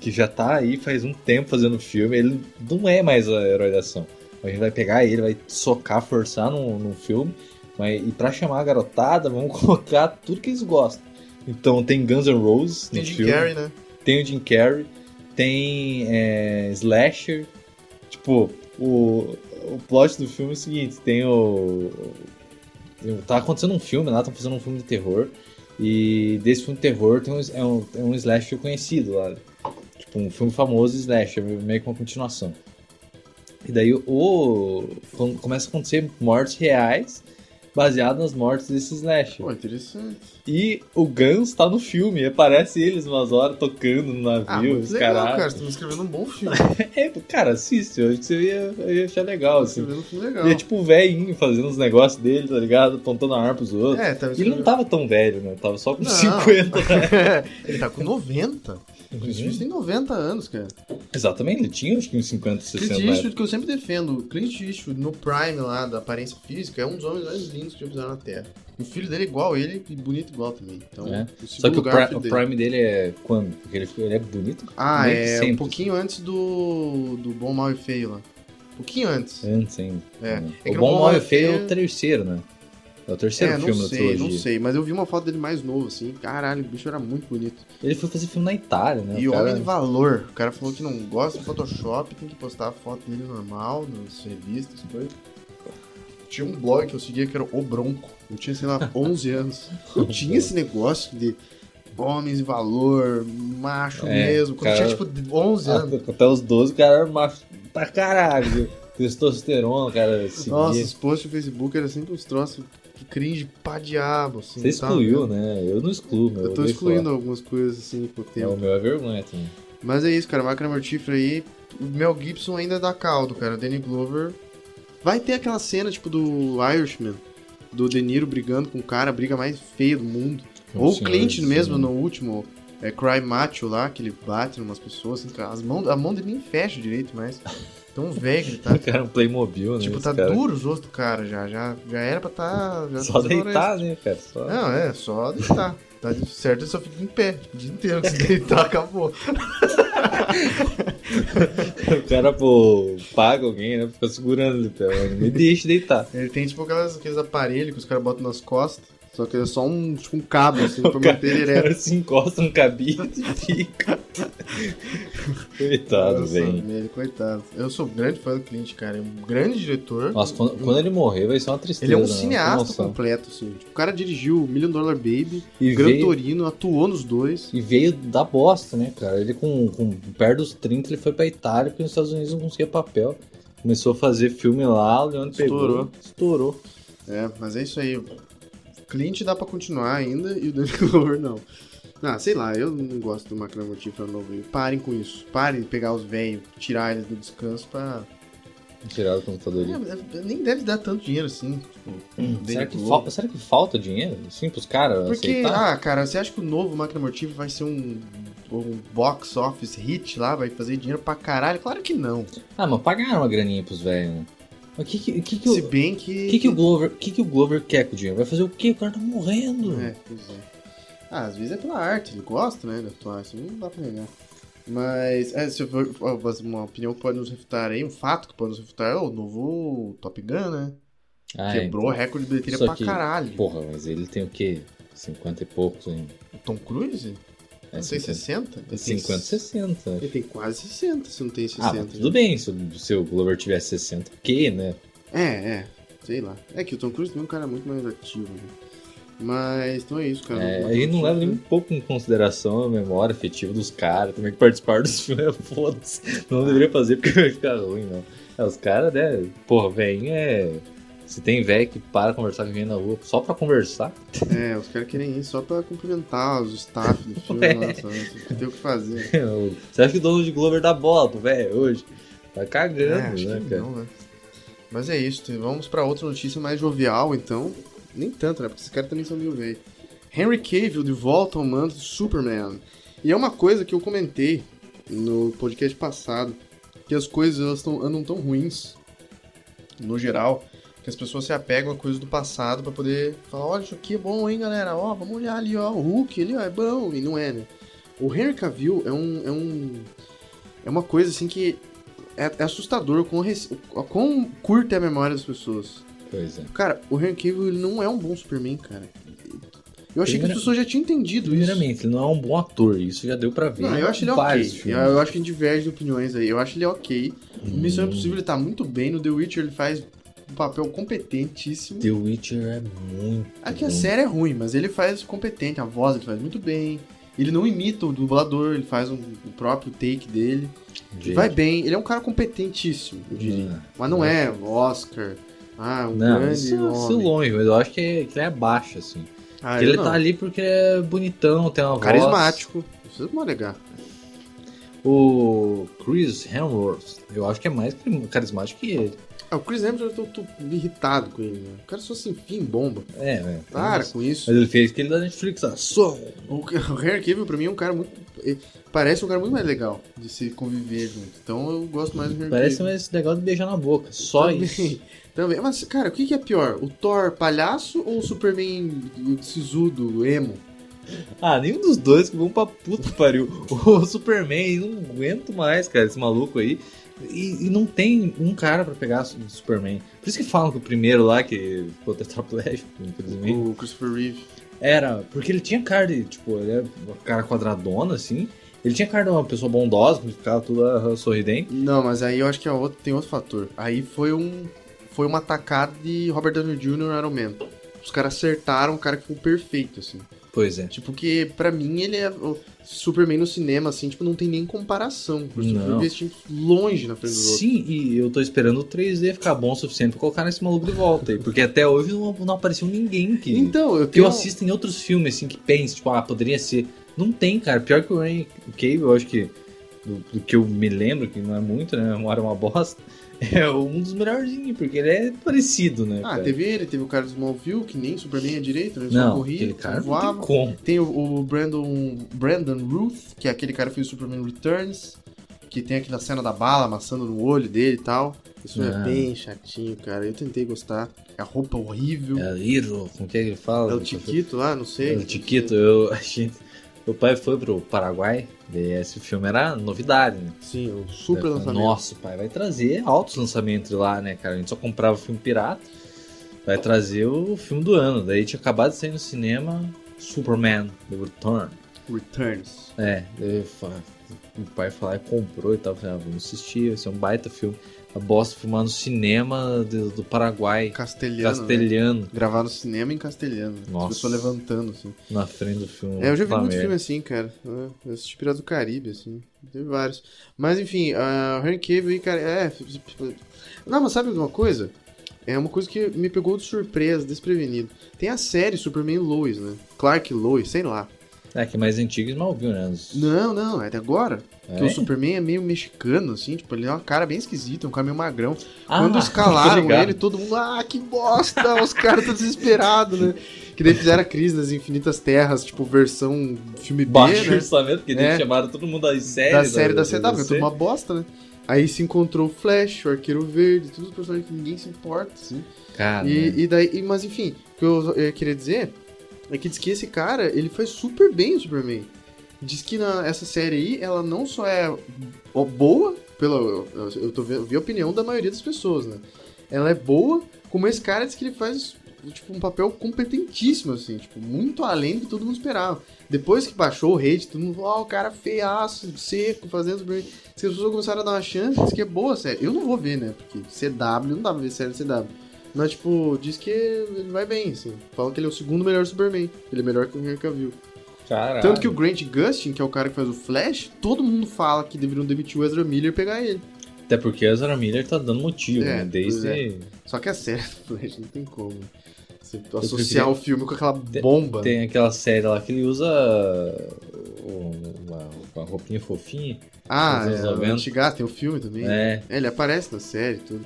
que já tá aí faz um tempo fazendo filme, ele não é mais a herói da ação. A gente vai pegar ele, vai socar, forçar num, num filme, mas, e pra chamar a garotada, vamos [laughs] colocar tudo que eles gostam. Então tem Guns N' Roses Tem no Jim filme, Carrey, né? tem o Jim Carrey, tem é, Slasher. Tipo, o, o plot do filme é o seguinte: tem o. Tá acontecendo um filme lá, estão fazendo um filme de terror. E desse filme de terror tem um, é, um, é um slasher conhecido lá. Tipo, um filme famoso slasher, meio que uma continuação. E daí o. Começa a acontecer mortes reais baseadas nas mortes desse slasher. Pô, interessante. E o Guns tá no filme, aparece eles umas horas tocando no Ah, navio, os legal, caralho. cara. Você tá me escrevendo um bom filme. [laughs] É, cara, assiste, eu acho que você ia, ia achar legal, assim. escrevendo um filme legal. E é tipo o velhinho fazendo os negócios dele, tá ligado? Apontando a arma pros outros. É, tá E ele não tava tão velho, né? Tava só com Não. 50, né? [laughs] ele tá com 90. Eastwood tem 90 anos, cara. Exatamente, ele tinha acho que uns 50, 60 Clint. Eastwood, que eu sempre defendo, o Clint Eastwood no Prime lá da aparência física é um dos homens mais lindos que já fizeram na Terra. E o filho dele é igual ele e bonito igual também. Então, É. o Só que o, é pri- o dele. Prime dele é quando? Porque ele, ele é bonito? Ah, é um sempre. pouquinho antes do, do Bom, Mal e Feio lá. Um pouquinho antes. Antes ainda. É. Né? É o Bom, Mal e Feio é o terceiro, né? É o terceiro é, filme da sei, trilogia. não sei. Mas eu vi uma foto dele mais novo, assim. Caralho, o bicho era muito bonito. Ele foi fazer filme na Itália, né? e o cara... homem de valor. O cara falou que não gosta de Photoshop, tem que postar a foto dele normal nas revistas, coisas. Tinha um blog que eu seguia que era O Bronco. Eu tinha, sei lá, [laughs] 11 anos. Eu tinha esse negócio de homens de valor, macho É, mesmo. Quando eu cara- tinha, tipo, 11 anos. Até os 12, o cara era macho pra caralho. [laughs] Testosterona, cara. Seguia. Nossa, os posts no Facebook eram sempre uns troços cringe pra diabo, assim. Você tá excluiu, vendo? né? Eu não excluo, meu. Eu tô excluindo lá. algumas coisas, assim, com o É, tempo. o meu é vergonha também. Mas é isso, cara. Máquina Mortífera aí. O Mel Gibson ainda dá caldo, cara. O Danny Glover. Vai ter aquela cena, tipo, do Irishman. Do De Niro brigando com o cara, a briga mais feia do mundo. Ou o Clint assim, mesmo, no último. É Cry Macho lá, que ele bate em umas pessoas. Assim, as mãos, a mão dele nem fecha direito mais. [laughs] Tão velho tá. O [laughs] cara é um Playmobil, né? tipo, tá cara. duro os ossos do cara já. Já, já era pra tá. Só tá deitar, né, cara? Só... Não, é, só deitar. Tá certo, ele só fica em pé, o dia inteiro. Se deitar, [laughs] acabou. [laughs] o cara, pô, paga alguém, né? Fica segurando ele, pelo menos. Me deixa deitar. Ele tem tipo aquelas, aqueles aparelhos que os caras botam nas costas. Só que é só um, tipo, um cabo, assim, pra manter ele o ereto. cara [laughs] se encosta no cabide e fica. Coitado, velho. coitado. Eu sou grande fã do Clint, cara. É um grande diretor. Nossa, quando, quando ele morrer vai ser uma tristeza. ele é um né? cineasta completo, assim. Tipo, o cara dirigiu Million Dollar Baby, E Gran veio, Torino, atuou nos dois. e veio da bosta, né, cara? Ele com, com perto dos 30, ele foi pra Itália, porque nos Estados Unidos não conseguia papel. Começou a fazer filme lá, o Leandro Estourou. pegou. Estourou. É, mas é isso aí. Clint dá pra continuar ainda e o Danny [laughs] Glover não. Ah, sei lá, eu não gosto do Máquina Mortífera novo. aí. Parem com isso. Parem de pegar os velhos, tirar eles do descanso pra. Tiraram o computador ali. É, nem deve dar tanto dinheiro assim. Tipo, Danny Será que, falta, será que falta dinheiro? Sim, pros caras Porque, aceitar? ah, cara, você acha que o novo Máquina Mortífera vai ser um, um box office hit lá? Vai fazer dinheiro pra caralho? Claro que não. Ah, mas pagaram uma graninha pros velhos, né? Mas o que que, que, que, Se o, bem que. que, que, o Glover, que, que o Glover quer com o dinheiro? Vai fazer o quê? O cara tá morrendo. É, pois é. Ah, às vezes é pela arte, ele gosta, né, de atuar, isso não dá pra negar. Mas, é, se for ó, mas uma opinião que pode nos refutar aí, um fato que pode nos refutar é o novo Top Gun, né? Ah, Quebrou o recorde de bilheteria Só pra que- caralho. Porra, mas ele tem o quê? 50 e poucos ainda. O Tom Cruise? É tem 50, 60? Ele tem 50 60. Ele tem quase 60, se não tem 60. Ah, tudo bem, se o, se o Glover tivesse 60, o quê, né? É, é. Sei lá. É que o Tom Cruise também é um cara muito mais ativo, né? Mas então é isso, cara. É, aí não leva nem um pouco em consideração a memória afetiva dos caras, também que participaram dos filmes, é foda-se. Não deveria fazer porque vai ficar ruim, não. É, os caras, né? Porra, velhinho é. Se tem velho que para conversar com alguém na rua só pra conversar, É, os caras querem ir só pra cumprimentar os staff do filme, [laughs] É. lá, sabe? Tem o que fazer. [laughs] você acha que o Donald Glover dá bola pro velho hoje? Tá cagando, É, acho né, que cara? não, né? Mas é isso, vamos pra outra notícia mais jovial, então. Nem tanto, né? Porque esses caras também são meio velho. Henry Cavill de volta ao manto de Superman. E é uma coisa que eu comentei no podcast passado, que as coisas elas tão, andam tão ruins, no geral, que as pessoas se apegam a coisas do passado pra poder falar, olha, isso aqui é bom, hein, galera? Ó, vamos olhar ali, ó, o Hulk ali, ó, é bom. E não é, né? O Henry Cavill é um... É, um, é uma coisa, assim, que é, é assustador rec- o quão curta é a memória das pessoas. Pois é. Cara, o Henry Cavill ele não é um bom Superman, cara. Eu achei que as pessoas já tinham entendido isso. Primeiramente, ele não é um bom ator, isso já deu pra ver. Não, eu acho ele ok. Eu, eu acho que a gente diverge de opiniões aí. Eu acho ele ok. No Missão Hum. Impossível ele tá muito bem. No The Witcher ele faz um papel competentíssimo. The Witcher é muito. Aqui a bom. série é ruim, mas ele faz competente. A voz ele faz muito bem. Ele não imita o dublador, ele faz um- o próprio take dele. Ele Gente, vai bem. Ele é um cara competentíssimo, eu diria. Não. Mas não é Oscar. Ah, um Não, grande isso, isso homem. longe, mas eu acho que, é- que ele é baixo, assim. Ah, ele não. tá ali porque é bonitão, tem uma voz. Carismático. Vocês vão alegar. O Chris Hemsworth, eu acho que é mais carismático que ele. Ah, o Chris Hemsworth, eu tô, tô irritado com ele, né? O cara só se enfia em bomba. É, né? Para mas, com isso. mas ele fez aquele da Netflix, ah, som. O, o Henry Cavill, pra mim, é um cara muito... ele Parece um cara muito mais legal de se conviver junto. Então eu gosto mais do Henry Parece Cavill. mais legal de beijar na boca, só Também. isso. [laughs] Também. Mas, cara, o que, que é pior? O Thor palhaço ou o Superman sisudo, emo? Ah, nenhum dos dois que vão pra puta que pariu. [laughs] O Superman, eu não aguento mais, cara, esse maluco aí. E, e não tem um cara pra pegar o Superman. Por isso que falam que o primeiro lá, que ficou [laughs] tetraplégico, infelizmente, O Christopher Reeve. era. Porque ele tinha cara de, tipo, ele é uma cara quadradona, assim. Ele tinha cara de uma pessoa bondosa, que ficava toda sorridente. Não, mas aí eu acho que é outro, tem outro fator. Aí foi um foi uma atacada de Robert Downey Jr. no Iron Man. Os caras acertaram o cara que ficou perfeito, assim. Pois é. Tipo, que pra mim ele é. Superman no cinema, assim, tipo, não tem nem comparação. O Superman Não. investiu longe na frente dos outros. Sim, e eu tô esperando o 3D ficar bom o suficiente pra colocar nesse maluco de volta aí. Porque até hoje não, não apareceu ninguém que. Então, eu que eu assisto em outros filmes, assim, que pense, tipo, ah, poderia ser. Não tem, cara. Pior que o Henry Cave, eu acho que. Do, do que eu me lembro, que não é muito, né? Uma hora é uma bosta. É um dos melhorzinhos, porque ele é parecido, né? Ah, cara? teve ele, teve o cara do Smallville, que nem Superman é direito, né? Só Não, corria, aquele cara só não tem voava. como. Tem o, o Brandon, Brandon Ruth, que é aquele cara que fez o Superman Returns, que tem aquela cena da bala amassando no olho dele e tal. Isso é Ah. bem chatinho, cara. Eu tentei gostar. A roupa horrível. É Liro, como que é que ele fala? É o Tiquito lá, não sei. É o Tiquito, eu, [laughs] a gente, meu pai foi pro Paraguai, e esse filme era novidade, né? Sim, o super falei, lançamento. Nossa, o pai vai trazer altos lançamentos lá, né, cara? A gente só comprava filme pirata, vai trazer o filme do ano. Daí tinha acabado de sair no cinema Superman, The Return. Returns. É, eu o pai e comprou e tal. Falei, ah, vamos assistir, vai ser um baita filme. A bosta filmar no cinema do, do Paraguai, Castelhano. Né? castelhano, Gravar no cinema em castelhano. Nossa. As pessoas levantando, assim. na frente do filme. É, eu já vi Puta muito merda. filme assim, cara. Eu assisti Piratas do Caribe, assim. Teve vários. Mas enfim, Henry Cavill aí, cara, é... Não, mas sabe uma coisa? É uma coisa que me pegou de surpresa, desprevenido. Tem a série Superman Lois, né? Clark Lois, sei lá. É, que é mais antigo e Smallville, né? Os- Não, não, é de agora. É? Que o Superman é meio mexicano, assim, tipo, ele é uma cara bem esquisita, um cara meio magrão. Ah, Quando [laughs] escalaram ele, todo mundo, ah, que bosta, os caras estão desesperados, né? Que daí fizeram a crise das infinitas terras, tipo, versão filme B, Baixo né? orçamento, porque É. eles chamaram todo mundo das séries. da série da da CW, que é tudo uma bosta, né? Aí se encontrou o Flash, o Arqueiro Verde, todos os personagens que ninguém se importa, assim. Cara, né? E, e daí, e- mas enfim, o que eu, eu queria dizer é que diz que esse cara, ele faz super bem o Superman. Diz que na, essa série aí, ela não só é boa, pela, eu, eu tô vendo, vi a opinião da maioria das pessoas, né? Ela é boa, como esse cara diz que ele faz tipo, um papel competentíssimo, assim, tipo, muito além do que todo mundo esperava. Depois que baixou o hate, todo mundo falou, ah, o cara feiaço, seco, fazendo Superman. Que as pessoas começaram a dar uma chance, diz que é boa a série. Eu não vou ver, né? Porque CW, não dá pra ver série CW. Mas, tipo, diz que ele vai bem, assim. Falam que ele é o segundo melhor Superman. Ele é melhor que o Henry Cavill. Caralho. Tanto que o Grant Gustin, que é o cara que faz o Flash, todo mundo fala que deveriam demitir o Ezra Miller e pegar ele. Até porque o Ezra Miller tá dando motivo, É, né? Desde. pois Só que a série do Flash não tem como. Você associar preferia- o filme com aquela bomba. Tem aquela série lá que ele usa o- uma, uma roupinha fofinha. Ah, é, o 90. Antigas, tem o filme também. É. É, ele aparece na série e tudo.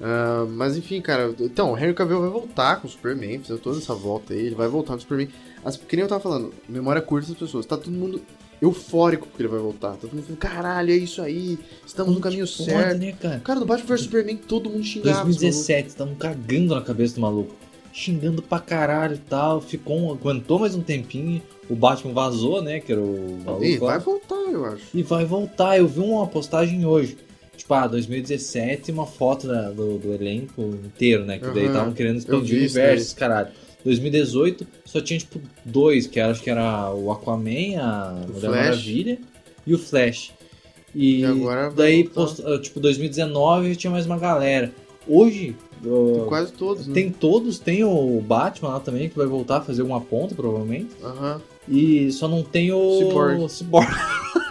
Ah, mas enfim, cara, então, o Henry Cavill vai voltar com o Superman, fizeram toda essa volta aí, ele vai voltar com o Superman. As, que nem eu tava falando, memória curta das pessoas, tá todo mundo eufórico porque ele vai voltar. Tá todo mundo falando, caralho, é isso aí, estamos no caminho Foda, certo. né, cara? Cara, no Batman vs Superman todo mundo xingava. esse 2017, estavam cagando na cabeça do maluco. Xingando pra caralho e tal. Ficou, aguentou mais um tempinho. O Batman vazou, né? Que era o maluco. lá. vai voltar, eu acho. E vai voltar. Eu vi uma postagem hoje. Tipo, ah, 2017, uma foto da- do, do elenco inteiro, né? Que daí Aham. estavam querendo expandir o universo, caralho. 2018 só tinha, tipo, dois, que era, acho que era o Aquaman, a O Mulher Flash. Maravilha e o Flash. E, E agora daí, post- ah, tipo, 2019 tinha mais uma galera. Hoje, Tem quase todos, né? tem todos, tem o Batman lá também, que vai voltar a fazer uma ponta, provavelmente. Aham. E só não tem o Cyborg. Cyborg. [laughs]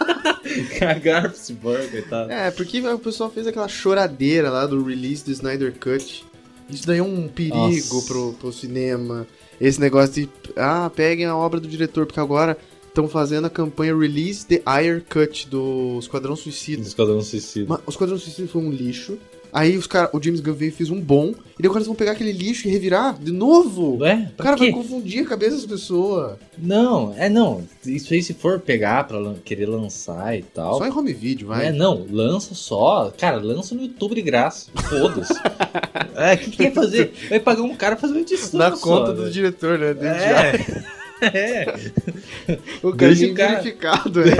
[laughs] Cagar pro Cyborg, coitado. É, porque o pessoal fez aquela choradeira lá do release do Snyder Cut. Isso daí é um perigo pro, pro cinema. Esse negócio de, ah, peguem a obra do diretor, porque agora estão fazendo a campanha Release the Ayer Cut do Esquadrão Suicida. Esquadrão Suicida. Mas o Esquadrão Suicida foi um lixo. Aí os cara, o James Gunn veio e fez um bom. E daí agora eles vão pegar aquele lixo e revirar de novo. Ué? O cara Pra vai quê? confundir a cabeça das pessoas. Não, é não. Isso aí se for pegar pra lan- querer lançar e tal. Só em home video, vai. É, não, lança só. Cara, lança no YouTube de graça. Foda-se. [laughs] é, o que, que vai fazer? Vai pagar um cara pra fazer uma edição. Na só, conta do velho. diretor, né? É. [laughs] é. [laughs] O cara Deixa nem o cara- verificado, é.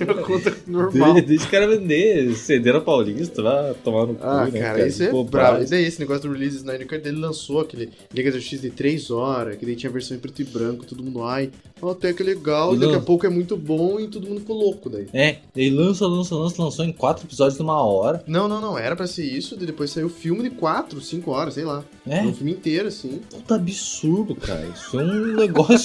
É uma conta normal. De- Deixa o cara vender CD na Paulista, vai tomar no cu, Ah, né, cara, isso é bravo. E daí esse negócio do release Snyder Cut, ele lançou aquele Liga da Justiça de 3 horas, que daí tinha a versão em preto e branco, todo mundo, ai, até que legal, daqui a pouco é muito bom e todo mundo ficou louco daí. É, ele lança, lança, lança, lançou em quatro episódios de uma hora. Não, não, não, era pra ser isso, depois saiu o filme de 4, 5 horas, sei lá. É, Um filme inteiro, assim. puta absurdo, cara. Isso é um [laughs] negócio,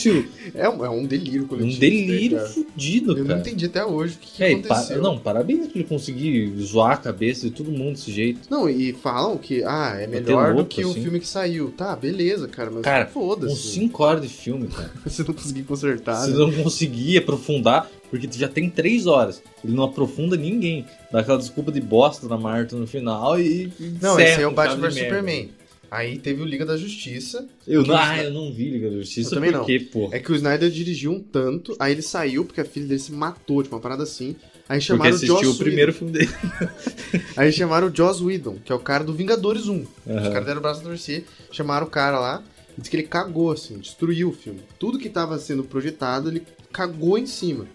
É um, é um delírio um coletivo. delírio né, cara? fudido, Eu não cara. entendi até hoje o que, que É, e pa- aconteceu. não, parabéns por ele conseguir zoar a cabeça de todo mundo desse jeito. Não, e falam que, ah, é Bater melhor do louco, que o assim. filme que saiu. Tá, beleza, cara, mas Cara, foda-se. Com 5 horas de filme, cara. [laughs] Você não conseguir consertar, Você né? não conseguir aprofundar, porque já tem 3 horas. Ele não aprofunda ninguém. Dá aquela desculpa de bosta na Marta no final e. Não, encerra esse é o Batman vs. Superman. Aí teve o Liga da Justiça. Eu, não, o ah, eu não vi Liga da Justiça, Eu também por não. quê, porra? É que o Snyder dirigiu um tanto, aí ele saiu porque a filha dele se matou, tipo, uma parada assim. Aí Porque chamaram o assistiu Joss o primeiro filme dele. Whedon. [laughs] Aí chamaram o Joss Whedon, que é o cara do Vingadores 1. Os Aham. caras deram o braço a torcer, chamaram o cara lá e disse que ele cagou, assim, destruiu o filme. Tudo que tava sendo projetado, ele cagou em cima.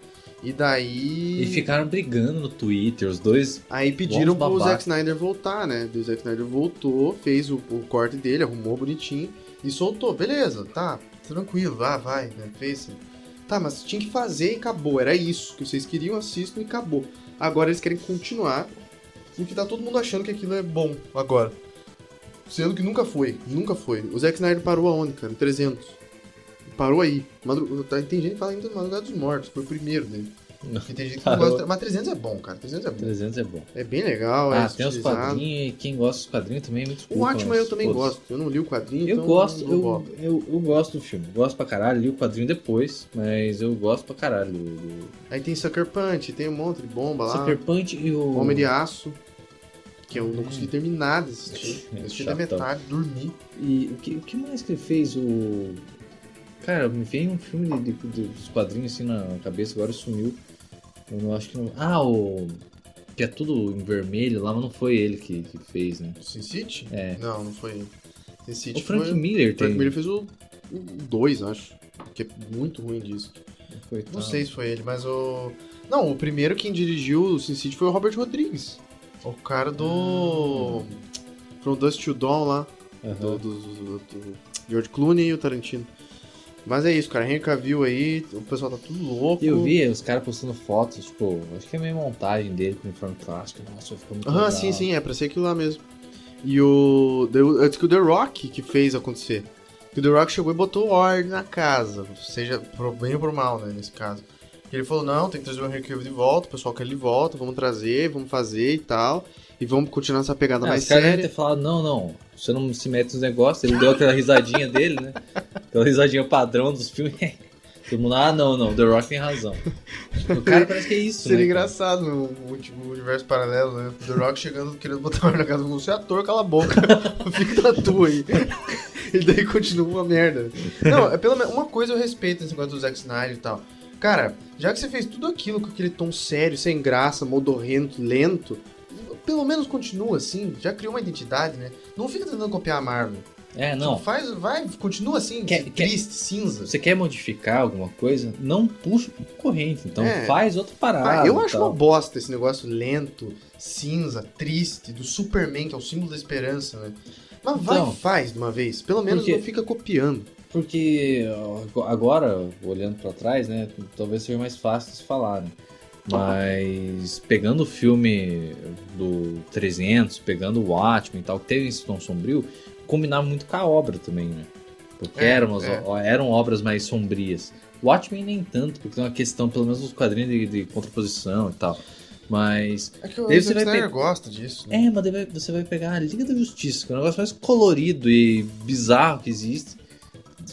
E daí. E ficaram brigando no Twitter, os dois. Aí pediram pro. Zack Snyder voltar, né? O Zack Snyder voltou, fez o, o corte dele, arrumou bonitinho e soltou. Beleza, tá, tranquilo, vai, vai, né? Fez. Tá, mas tinha que fazer e acabou. Era isso que vocês queriam, assistam e acabou. Agora eles querem continuar, porque tá todo mundo achando que aquilo é bom agora. Sendo que nunca foi, nunca foi. O Zack Snyder parou aonde, cara? Em 300. Parou aí. Madru... tá, Tem gente que fala ainda do Madrugada dos Mortos, foi o primeiro dele. E tem gente que não gosta. Mas 300 é bom, cara. 300 é bom. 300 é bom. É bem legal, é ah, tem os quadrinhos e quem gosta dos quadrinhos também é muito O Atman eu também gosto. Eu não li o quadrinho, Eu então gosto, eu, eu, eu gosto do filme. Gosto pra caralho, li o quadrinho depois, mas eu gosto pra caralho do, Aí tem Sucker Punch, tem um monte de bomba lá. Sucker Punch e o. Homem de Aço, que eu não consegui terminar de assistir. É [laughs] Eu assisti da metade, dormi. E o que, o que mais que ele fez? O. Cara, me veio um filme de, de- dos quadrinhos assim na cabeça, agora sumiu. Eu não acho que não. Ah, o. Que é tudo em vermelho lá, mas não foi ele que, que fez, né? Sin City? É. Não, não foi ele. Sin City O Frank foi... Miller O Frank tem. Miller fez o 2, acho. Que é muito ruim disso. Coitado. Não sei se foi ele, mas o... Não, o primeiro quem dirigiu o Sin City foi o Robert Rodrigues. O cara do... From Dust to Dawn lá. Do, do, do- do George Clooney e o Tarantino. Mas é isso, cara. Henry Cavill aí, o pessoal tá tudo louco. Eu vi os caras postando fotos, tipo, acho que é meio montagem dele com uniforme clássico. Nossa, ficou muito Aham, legal. sim, sim, é pra ser aquilo lá mesmo. E o. Eu disse que o The Rock que fez acontecer. Que o The Rock chegou e botou ordem na casa. Seja pro bem ou pro mal, né? Nesse caso. Ele falou, não, tem que trazer o Henry Cavill de volta, o pessoal quer ele de volta, vamos trazer, vamos fazer e tal. E vamos continuar essa pegada Ah, mais os caras séria. ter falado, não, não, você não se mete nos negócios. Ele deu aquela risadinha dele, né? Aquela risadinha padrão dos filmes. [laughs] Todo mundo, ah, não, não, The Rock tem razão. O cara parece que é isso, Seria né? engraçado no último universo paralelo, né? O The Rock chegando, querendo botar ordem na casa. Você é ator, cala a boca. [laughs] Fica na tua aí. [laughs] E daí continua uma merda. Não, é pelo menos uma coisa eu respeito nesse negócio do Zack Snyder e tal. Cara, já que você fez tudo aquilo com aquele tom sério, sem graça, modorrento, lento, pelo menos continua assim. Já criou uma identidade, né? Não fica tentando copiar a Marvel. É, Tipo, não. faz, vai, continua assim, Quer- quer- triste, cinza. Você quer modificar alguma coisa? Não puxa pro corrente. Então É. faz outra parada. Ah, eu acho tal. uma bosta esse negócio lento, cinza, triste, do Superman, que é o símbolo da esperança, né? Mas vai Então, e faz de uma vez. Pelo menos porque- não fica copiando. Porque agora, olhando pra trás, né, talvez seja mais fácil de se falar, né? Mas pegando o filme do 300, pegando o Watchmen e tal, que teve esse tom sombrio, combinava muito com a obra também, né? Porque É, eram, as- é. eram obras mais sombrias. Watchmen nem tanto, porque tem uma questão, pelo menos nos quadrinhos, de, de contraposição e tal. Mas É que o você vai pe- gosta disso. Né? é, mas você vai pegar a Liga da Justiça, que é o negócio mais colorido e bizarro que existe.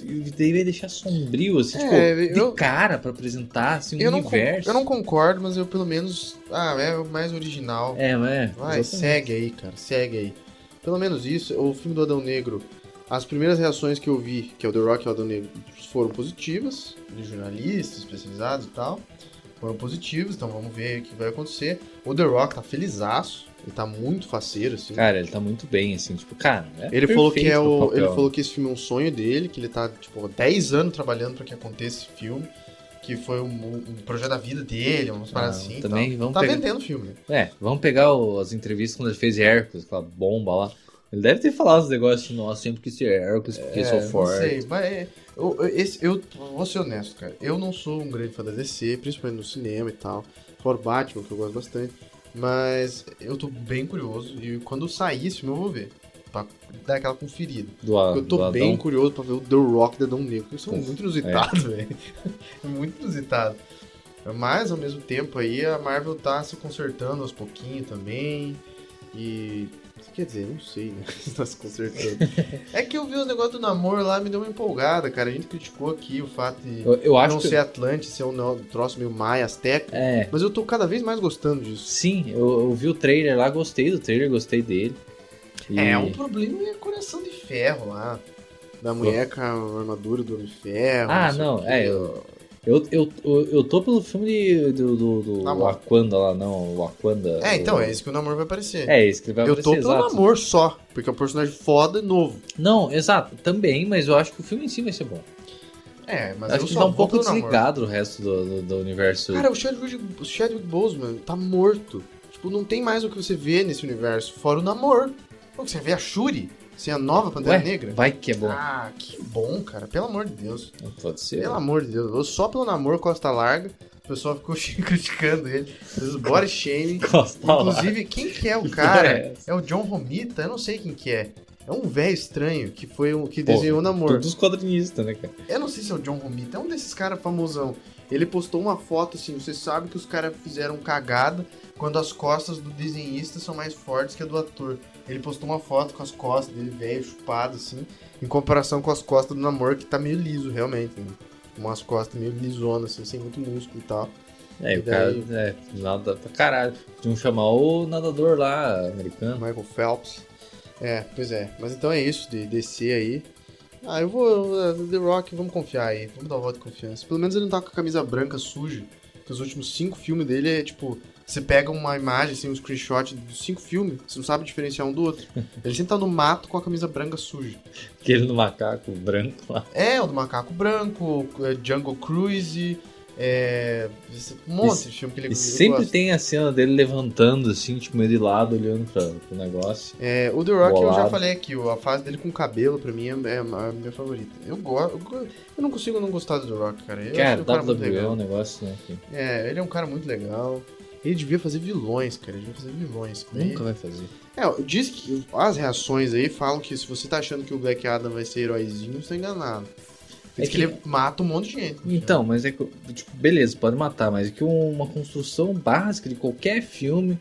E daí vai deixar sombrio, assim, É, tipo, eu- de cara pra apresentar, assim, um eu, não universo. eu não concordo, mas eu pelo menos. Ah, é o mais original. É, mas é. Vai, exatamente. segue aí, cara, segue aí. Pelo menos isso, o filme do Adão Negro, as primeiras reações que eu vi, que é o The Rock e o Adão Negro, foram positivas, de jornalistas especializados e tal. Foram positivas, então vamos ver o que vai acontecer. O The Rock tá felizaço, ele tá muito faceiro, assim. Cara, ele tá muito bem, assim, tipo, cara. é ele falou que é o. Ele falou que esse filme é um sonho dele, que ele tá, tipo, há 10 anos trabalhando pra que aconteça esse filme. Que foi um, um projeto da vida dele, umas Ah, assim. também vamos Tá pegar- vendendo o filme? É, vamos pegar o- as entrevistas quando ele fez Hércules, aquela bomba lá. Ele deve ter falado os negócios assim, nossa, sempre quis ser Hércules, porque sou É, Não forte. sei, mas é, eu, esse, eu vou ser honesto, cara. Eu não sou um grande fã da DC, principalmente no cinema e tal. Fora o Batman, que eu gosto bastante. Mas eu tô bem curioso e quando sair esse filme eu vou ver. Pra dar aquela conferida. Do, a- eu do tô bem Adão. curioso pra ver o The Rock da Adão Negro. Porque é Uf, muito inusitado, [laughs] velho. É muito inusitado. Mas ao mesmo tempo aí a Marvel tá se consertando aos pouquinhos também. E. Quer dizer, não sei, né? Tá se consertando. é que eu vi os negócios do namoro lá me deu uma empolgada, cara. A gente criticou aqui o fato de Eu, eu não que. ser Atlante, ser um troço meio maia, azteca. É, Mas eu tô cada vez mais gostando disso. sim, eu, eu vi o trailer lá, gostei do trailer, gostei dele. E- É, o problema é coração de ferro lá. Da mulher com a armadura do Homem de Ferro. Ah, não, o quê. é, eu- Eu, eu, eu, eu tô pelo filme do, do, do Namor. Wakanda lá, não, o Wakanda. É, então, o- é isso que o namoro vai aparecer. É, esse que vai eu aparecer, tô pelo exato. namoro só, porque é um personagem foda e novo. Não, exato, também, mas eu acho que o filme em si vai ser bom. É, mas acho eu que tá um pouco desligado do resto do, do, do universo. Cara, o Chadwick, o Chadwick Boseman tá morto. Tipo, não tem mais o que você vê nesse universo, fora o namoro. Pô, você vê a Shuri, sem a nova Pantera Ué, Negra. vai que é bom. Ah, que bom, cara. Pelo amor de Deus. Não pode ser. Pelo amor de Deus. Eu só pelo namoro Costa Larga. O pessoal ficou [laughs] criticando ele. Fez o body shaming. Inclusive, quem que é o [laughs] É cara? essa. É o John Romita? Eu não sei quem que é. É um velho estranho que foi o que desenhou o namoro. Todos os quadrinistas, né, cara? Eu não sei se é o John Romita, é um desses caras famosão. Ele postou uma foto assim, você sabe que os caras fizeram cagada quando as costas do desenhista são mais fortes que a do ator. Ele postou uma foto com as costas dele, velho, chupado assim, em comparação com as costas do namoro, que tá meio liso, realmente. Né? Umas costas meio lisonas, assim, sem muito músculo e tal. É, E o cara, daí? é, nada pra caralho. Podiam chamar o nadador lá, americano. Michael Phelps. É, pois é. Mas então é isso, de descer aí. Ah, eu vou. uh, The Rock, vamos confiar aí. Vamos dar uma voto de confiança. Pelo menos ele não tá com a camisa branca suja. Que os últimos cinco filmes dele é tipo. Você pega uma imagem, assim, um screenshot dos cinco filmes, você não sabe diferenciar um do outro. [laughs] Ele sempre tá no mato com a camisa branca suja. Aquele no macaco branco lá. É, o do Macaco Branco, é, Jungle Cruise, é. Um monte de filme que ele E ele sempre gosta. tem a cena dele levantando, assim, tipo, meio de lado, olhando pra, pro negócio. É, o The Rock eu já Bolado. falei aqui, a fase dele com cabelo pra mim é, é a minha favorita. Eu gosto, eu, não consigo não gostar do The Rock, cara. Eu Cara, WWE é um negócio, né? que- É, ele é um cara muito legal. Ele devia fazer vilões, cara. Ele devia fazer vilões. Nunca vai fazer. É, diz que as reações aí falam que se você tá achando que o Black Adam vai ser heróizinho, você tá enganado. É que, que- ele mata um monte de gente. Então, mas é que, tipo, beleza, pode matar, mas é que uma construção básica de qualquer filme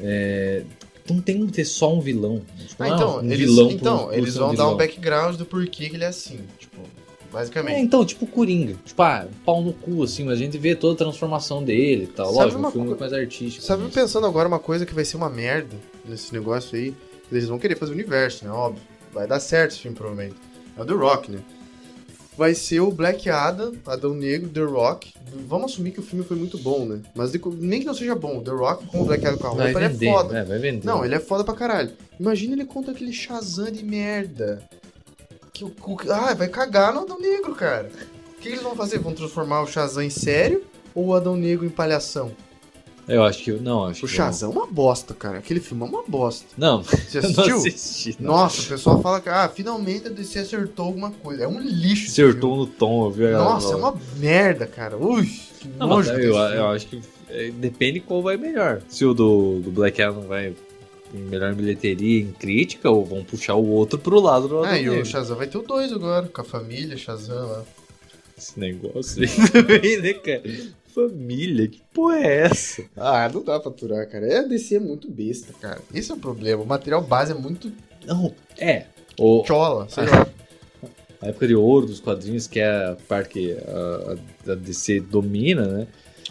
é, não tem que ter só um vilão. Tipo, Ah, então, um eles, vilão por- então por eles ser vão dar um background do porquê que ele é assim. Tipo, É, basicamente. então, tipo Coringa. Tipo, ah, pau no cu, assim, mas a gente vê toda a transformação dele e tal. Sabe Lógico, uma um filme co- muito mais artístico. Sabe, mas- pensando agora uma coisa que vai ser uma merda nesse negócio aí, eles vão querer fazer o universo, né? Óbvio. Vai dar certo esse filme, provavelmente. É o The Rock, né? Vai ser o Black Adam, Adão Negro, The Rock. Vamos assumir que o filme foi muito bom, né? Mas nem que não seja bom, The Rock com o Black Adam com a roupa, ele vender, é foda. é, vai vender. Não, ele é foda pra caralho. Imagina ele contra aquele Shazam de merda. Que o, o- ah, vai cagar no Adão Negro, cara. O que eles vão fazer? Vão transformar o Shazam em sério ou o Adão Negro em palhação? Eu acho que. Não, acho O. Shazam é uma bosta, cara. Aquele filme é uma bosta. Não, Você [laughs] eu não assistiu? assisti. Não. Nossa, o pessoal fala que ah, finalmente a DC acertou alguma coisa. É um lixo. Acertou no tom, eu vi a galera Nossa, é uma merda, cara. Ui, que Não, nojo. eu, eu acho que é, depende qual vai melhor. Se o do, do Black Adam vai melhor em bilheteria, em crítica, ou vão puxar o outro pro lado do Ah, e o Negro. Shazam vai ter o 2 agora, com a família, Shazam lá. Esse negócio aí [laughs] né, cara? Família, que porra é essa? Ah, não dá pra aturar, cara. É, a DC é muito besta, cara. Esse é o problema. O material base é muito Não, é. O, chola, sei lá. a época de ouro dos quadrinhos, que é a parte que a, a- DC domina, né?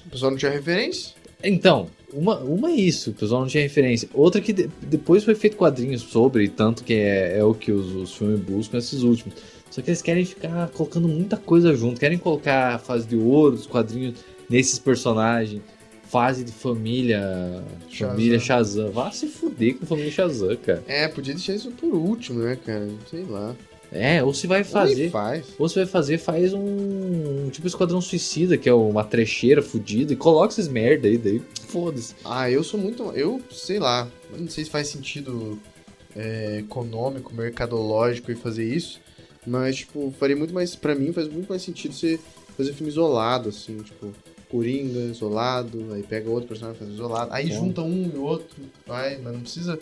O pessoal não tinha referência. Então, uma, uma é isso, o pessoal não tinha referência. Outra que de- depois foi feito quadrinhos sobre, tanto que é, é o que os, os filmes buscam, esses últimos. Só que eles querem ficar colocando muita coisa junto, querem colocar a fase de ouro dos quadrinhos nesses personagens, fase de família, Shazam. família Shazam. Vá se fuder com família Shazam, cara. É, podia deixar isso por último, né, cara? Sei lá. É, ou se vai fazer. faz. Ou você vai fazer, faz um, um tipo Esquadrão Suicida, que é uma trecheira fudida, e coloca esses merda aí, daí foda-se. Ah, eu sou muito. Eu sei lá. Não sei se faz sentido é, econômico, mercadológico e fazer isso. Mas, tipo, faria muito mais. Pra mim, faz muito mais sentido você fazer filme isolado, assim, tipo. Coringa, isolado, aí pega outro personagem faz isolado, aí Bom. junta um e outro, vai, mas não precisa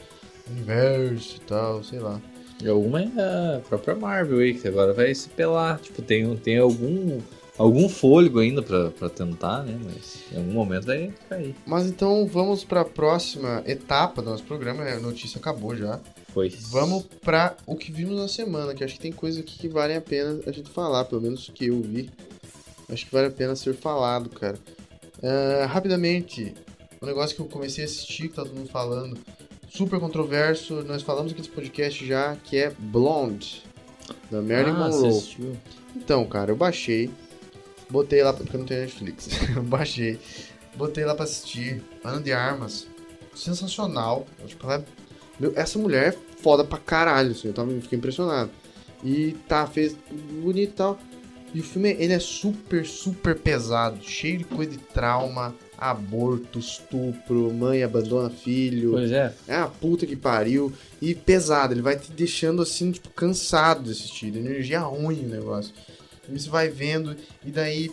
universo e tal, sei lá. E alguma é a própria Marvel aí, que agora vai se pelar. Tipo, tem, tem algum, algum fôlego ainda pra, pra tentar, né? Mas em algum momento vai cair. Mas então vamos pra próxima etapa do nosso programa, né? a notícia acabou já. Foi. Vamos pra o que vimos na semana, que acho que tem coisas aqui que valem a pena a gente falar, pelo menos que eu vi. Acho que vale a pena ser falado, cara. Ah, rapidamente, um negócio que eu comecei a assistir, que tá todo mundo falando, super controverso, nós falamos aqui nesse podcast já, que é Blonde, da Marilyn ah, Monroe. assistiu? Então, cara, eu baixei, botei lá, porque eu não tenho Netflix, [laughs] eu baixei, botei lá pra assistir, Ana de Armas, sensacional, Eu, tipo, ela é- meu, essa mulher é foda pra caralho, assim, eu tava, fiquei impressionado. E tá, fez bonito e tal, e o filme, ele é super, super pesado, cheio de coisa de trauma, aborto, estupro, mãe abandona filho, Pois é. é a puta que pariu. E pesado, ele vai te deixando assim, tipo, cansado de assistir. de Energia ruim o negócio. E você vai vendo, e daí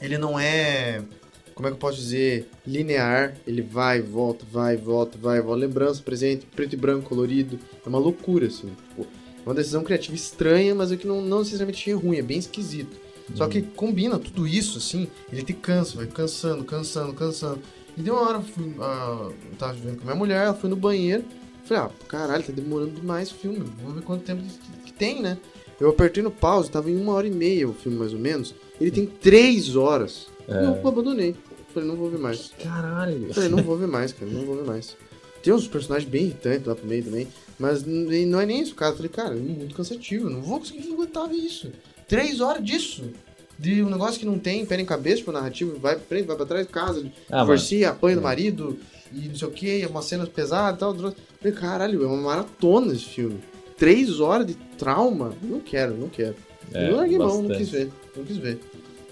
ele não é. Como é que eu posso dizer? Linear. Ele vai, volta, vai, volta, vai, volta. Lembrança, presente, preto e branco, colorido. É uma loucura, assim. Tipo, uma decisão criativa estranha, mas é que não, não necessariamente é ruim, é bem esquisito. Só que combina tudo isso, assim, ele te cansa, vai cansando, cansando, cansando. E deu uma hora, fui, ah, eu tava vivendo com minha mulher, ela foi no banheiro. Falei, ah, caralho, tá demorando demais o filme. Vamos ver quanto tempo que, que tem, né? Eu apertei no pause, tava em uma hora e meia o filme, mais ou menos. Ele tem três horas. É. Eu abandonei. Falei, não vou ver mais. Caralho. Falei, não vou ver mais, cara, não vou ver mais. Tem uns personagens bem irritantes lá pro meio também, mas não é nem isso, cara. Eu falei, cara, é muito cansativo, eu não vou conseguir aguentar isso. Três horas disso. De um negócio que não tem pé em cabeça, tipo, narrativo, vai pra frente, vai pra trás, casa, Ah, divorcia, apanha do marido, e não sei o que, umas cenas pesadas e tal. tal. Falei, caralho, é uma maratona esse filme. Três horas de trauma? Não quero, não quero. é, eu larguei mão, não quis ver, não quis ver.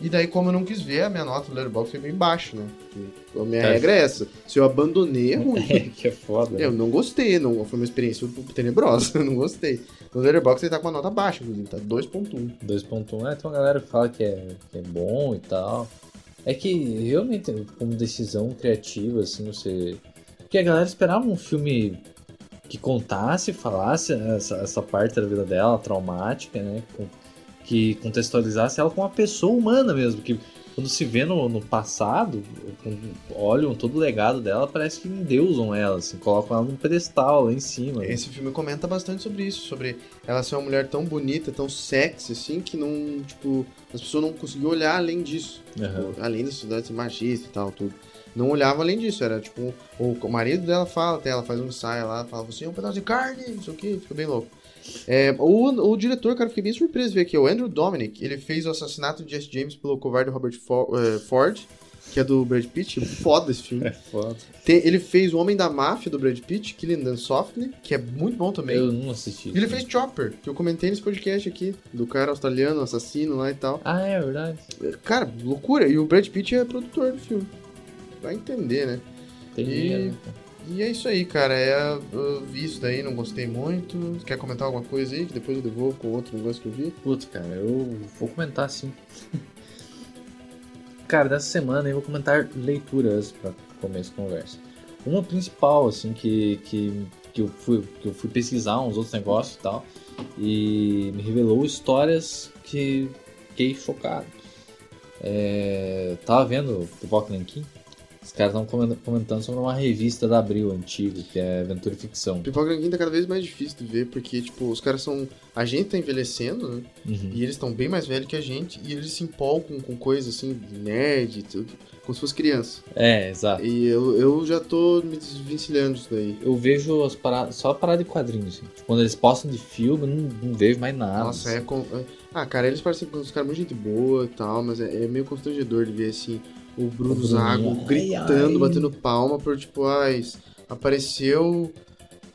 E daí, como eu não quis ver, a minha nota do Letterboxd foi bem baixa, né? Porque A minha Tá. regra é essa. Se eu abandonei, é ruim. [laughs] É, que é foda. Eu não gostei, não, foi uma experiência tenebrosa, [laughs] eu não gostei. No Letterboxd ele tá com uma nota baixa, inclusive, tá 2.1. 2.1 é, tem uma galera fala que é, que é bom e tal. É que realmente, como decisão criativa, assim, você. Porque a galera esperava um filme que contasse, falasse essa, essa parte da vida dela, traumática, né? Com- Que contextualizasse ela como uma pessoa humana mesmo. Que quando se vê no, no passado, olham todo o legado dela, parece que endeusam ela, assim, colocam ela num pedestal lá em cima. né? Esse filme comenta bastante sobre isso, sobre ela ser uma mulher tão bonita, tão sexy, assim, que não, tipo, as pessoas não conseguiam olhar além disso. Aham. Tipo, além da sociedade ser machista e tal, tudo. Não olhava além disso, era tipo, o, o marido dela fala até, ela faz um ensaio lá, fala, é um pedaço de carne, não sei o que, fica bem louco. É, o, o diretor, cara, fiquei bem surpreso ver aqui, o Andrew Dominic, ele fez o assassinato de Jesse James pelo covarde Robert Fo- eh, Ford, que é do Brad Pitt, foda esse filme. É foda. Tem- ele fez O Homem da Máfia do Brad Pitt, Killing Them Softly, que é muito bom também. Eu não assisti. E ele fez Chopper, que eu comentei nesse podcast aqui, do cara australiano, assassino lá e tal. Ah, é verdade. Cara, loucura. E o Brad Pitt é produtor do filme. Vai entender, né? Tem E- dinheiro. E é isso aí, cara. É, eu vi isso daí, não gostei muito. Quer comentar alguma coisa aí? Que depois eu devolvo com outro negócio que eu vi. Putz, cara, eu vou comentar sim. [laughs] cara, dessa semana eu vou comentar leituras para começo de conversa. Uma principal, assim, que, que, que, eu fui, que eu fui pesquisar uns outros negócios e tal, e me revelou histórias que fiquei chocado. É, tava vendo Pipoca Nankin, os caras estavam comentando sobre uma revista da Abril antiga, que é Aventura e Ficção. Pipoca Nanquim tá cada vez mais difícil de ver, porque, tipo, os caras são. A gente tá envelhecendo, né? Uhum. E eles estão bem mais velhos que a gente. E eles se empolgam com coisas assim, de nerd, tudo, como se fosse criança. É, exato. E eu, eu já tô me desvencilhando disso daí. Eu vejo as paradas, só parada de quadrinhos, assim. Tipo, quando eles postam de filme, eu não, não vejo mais nada. Nossa, assim. é. com- é- Ah, cara, eles parecem com os caras muito gente boa e tal, mas é, é meio constrangedor de ver assim o Bruno Zago ai, gritando, ai. batendo palma por tipo, ai, apareceu,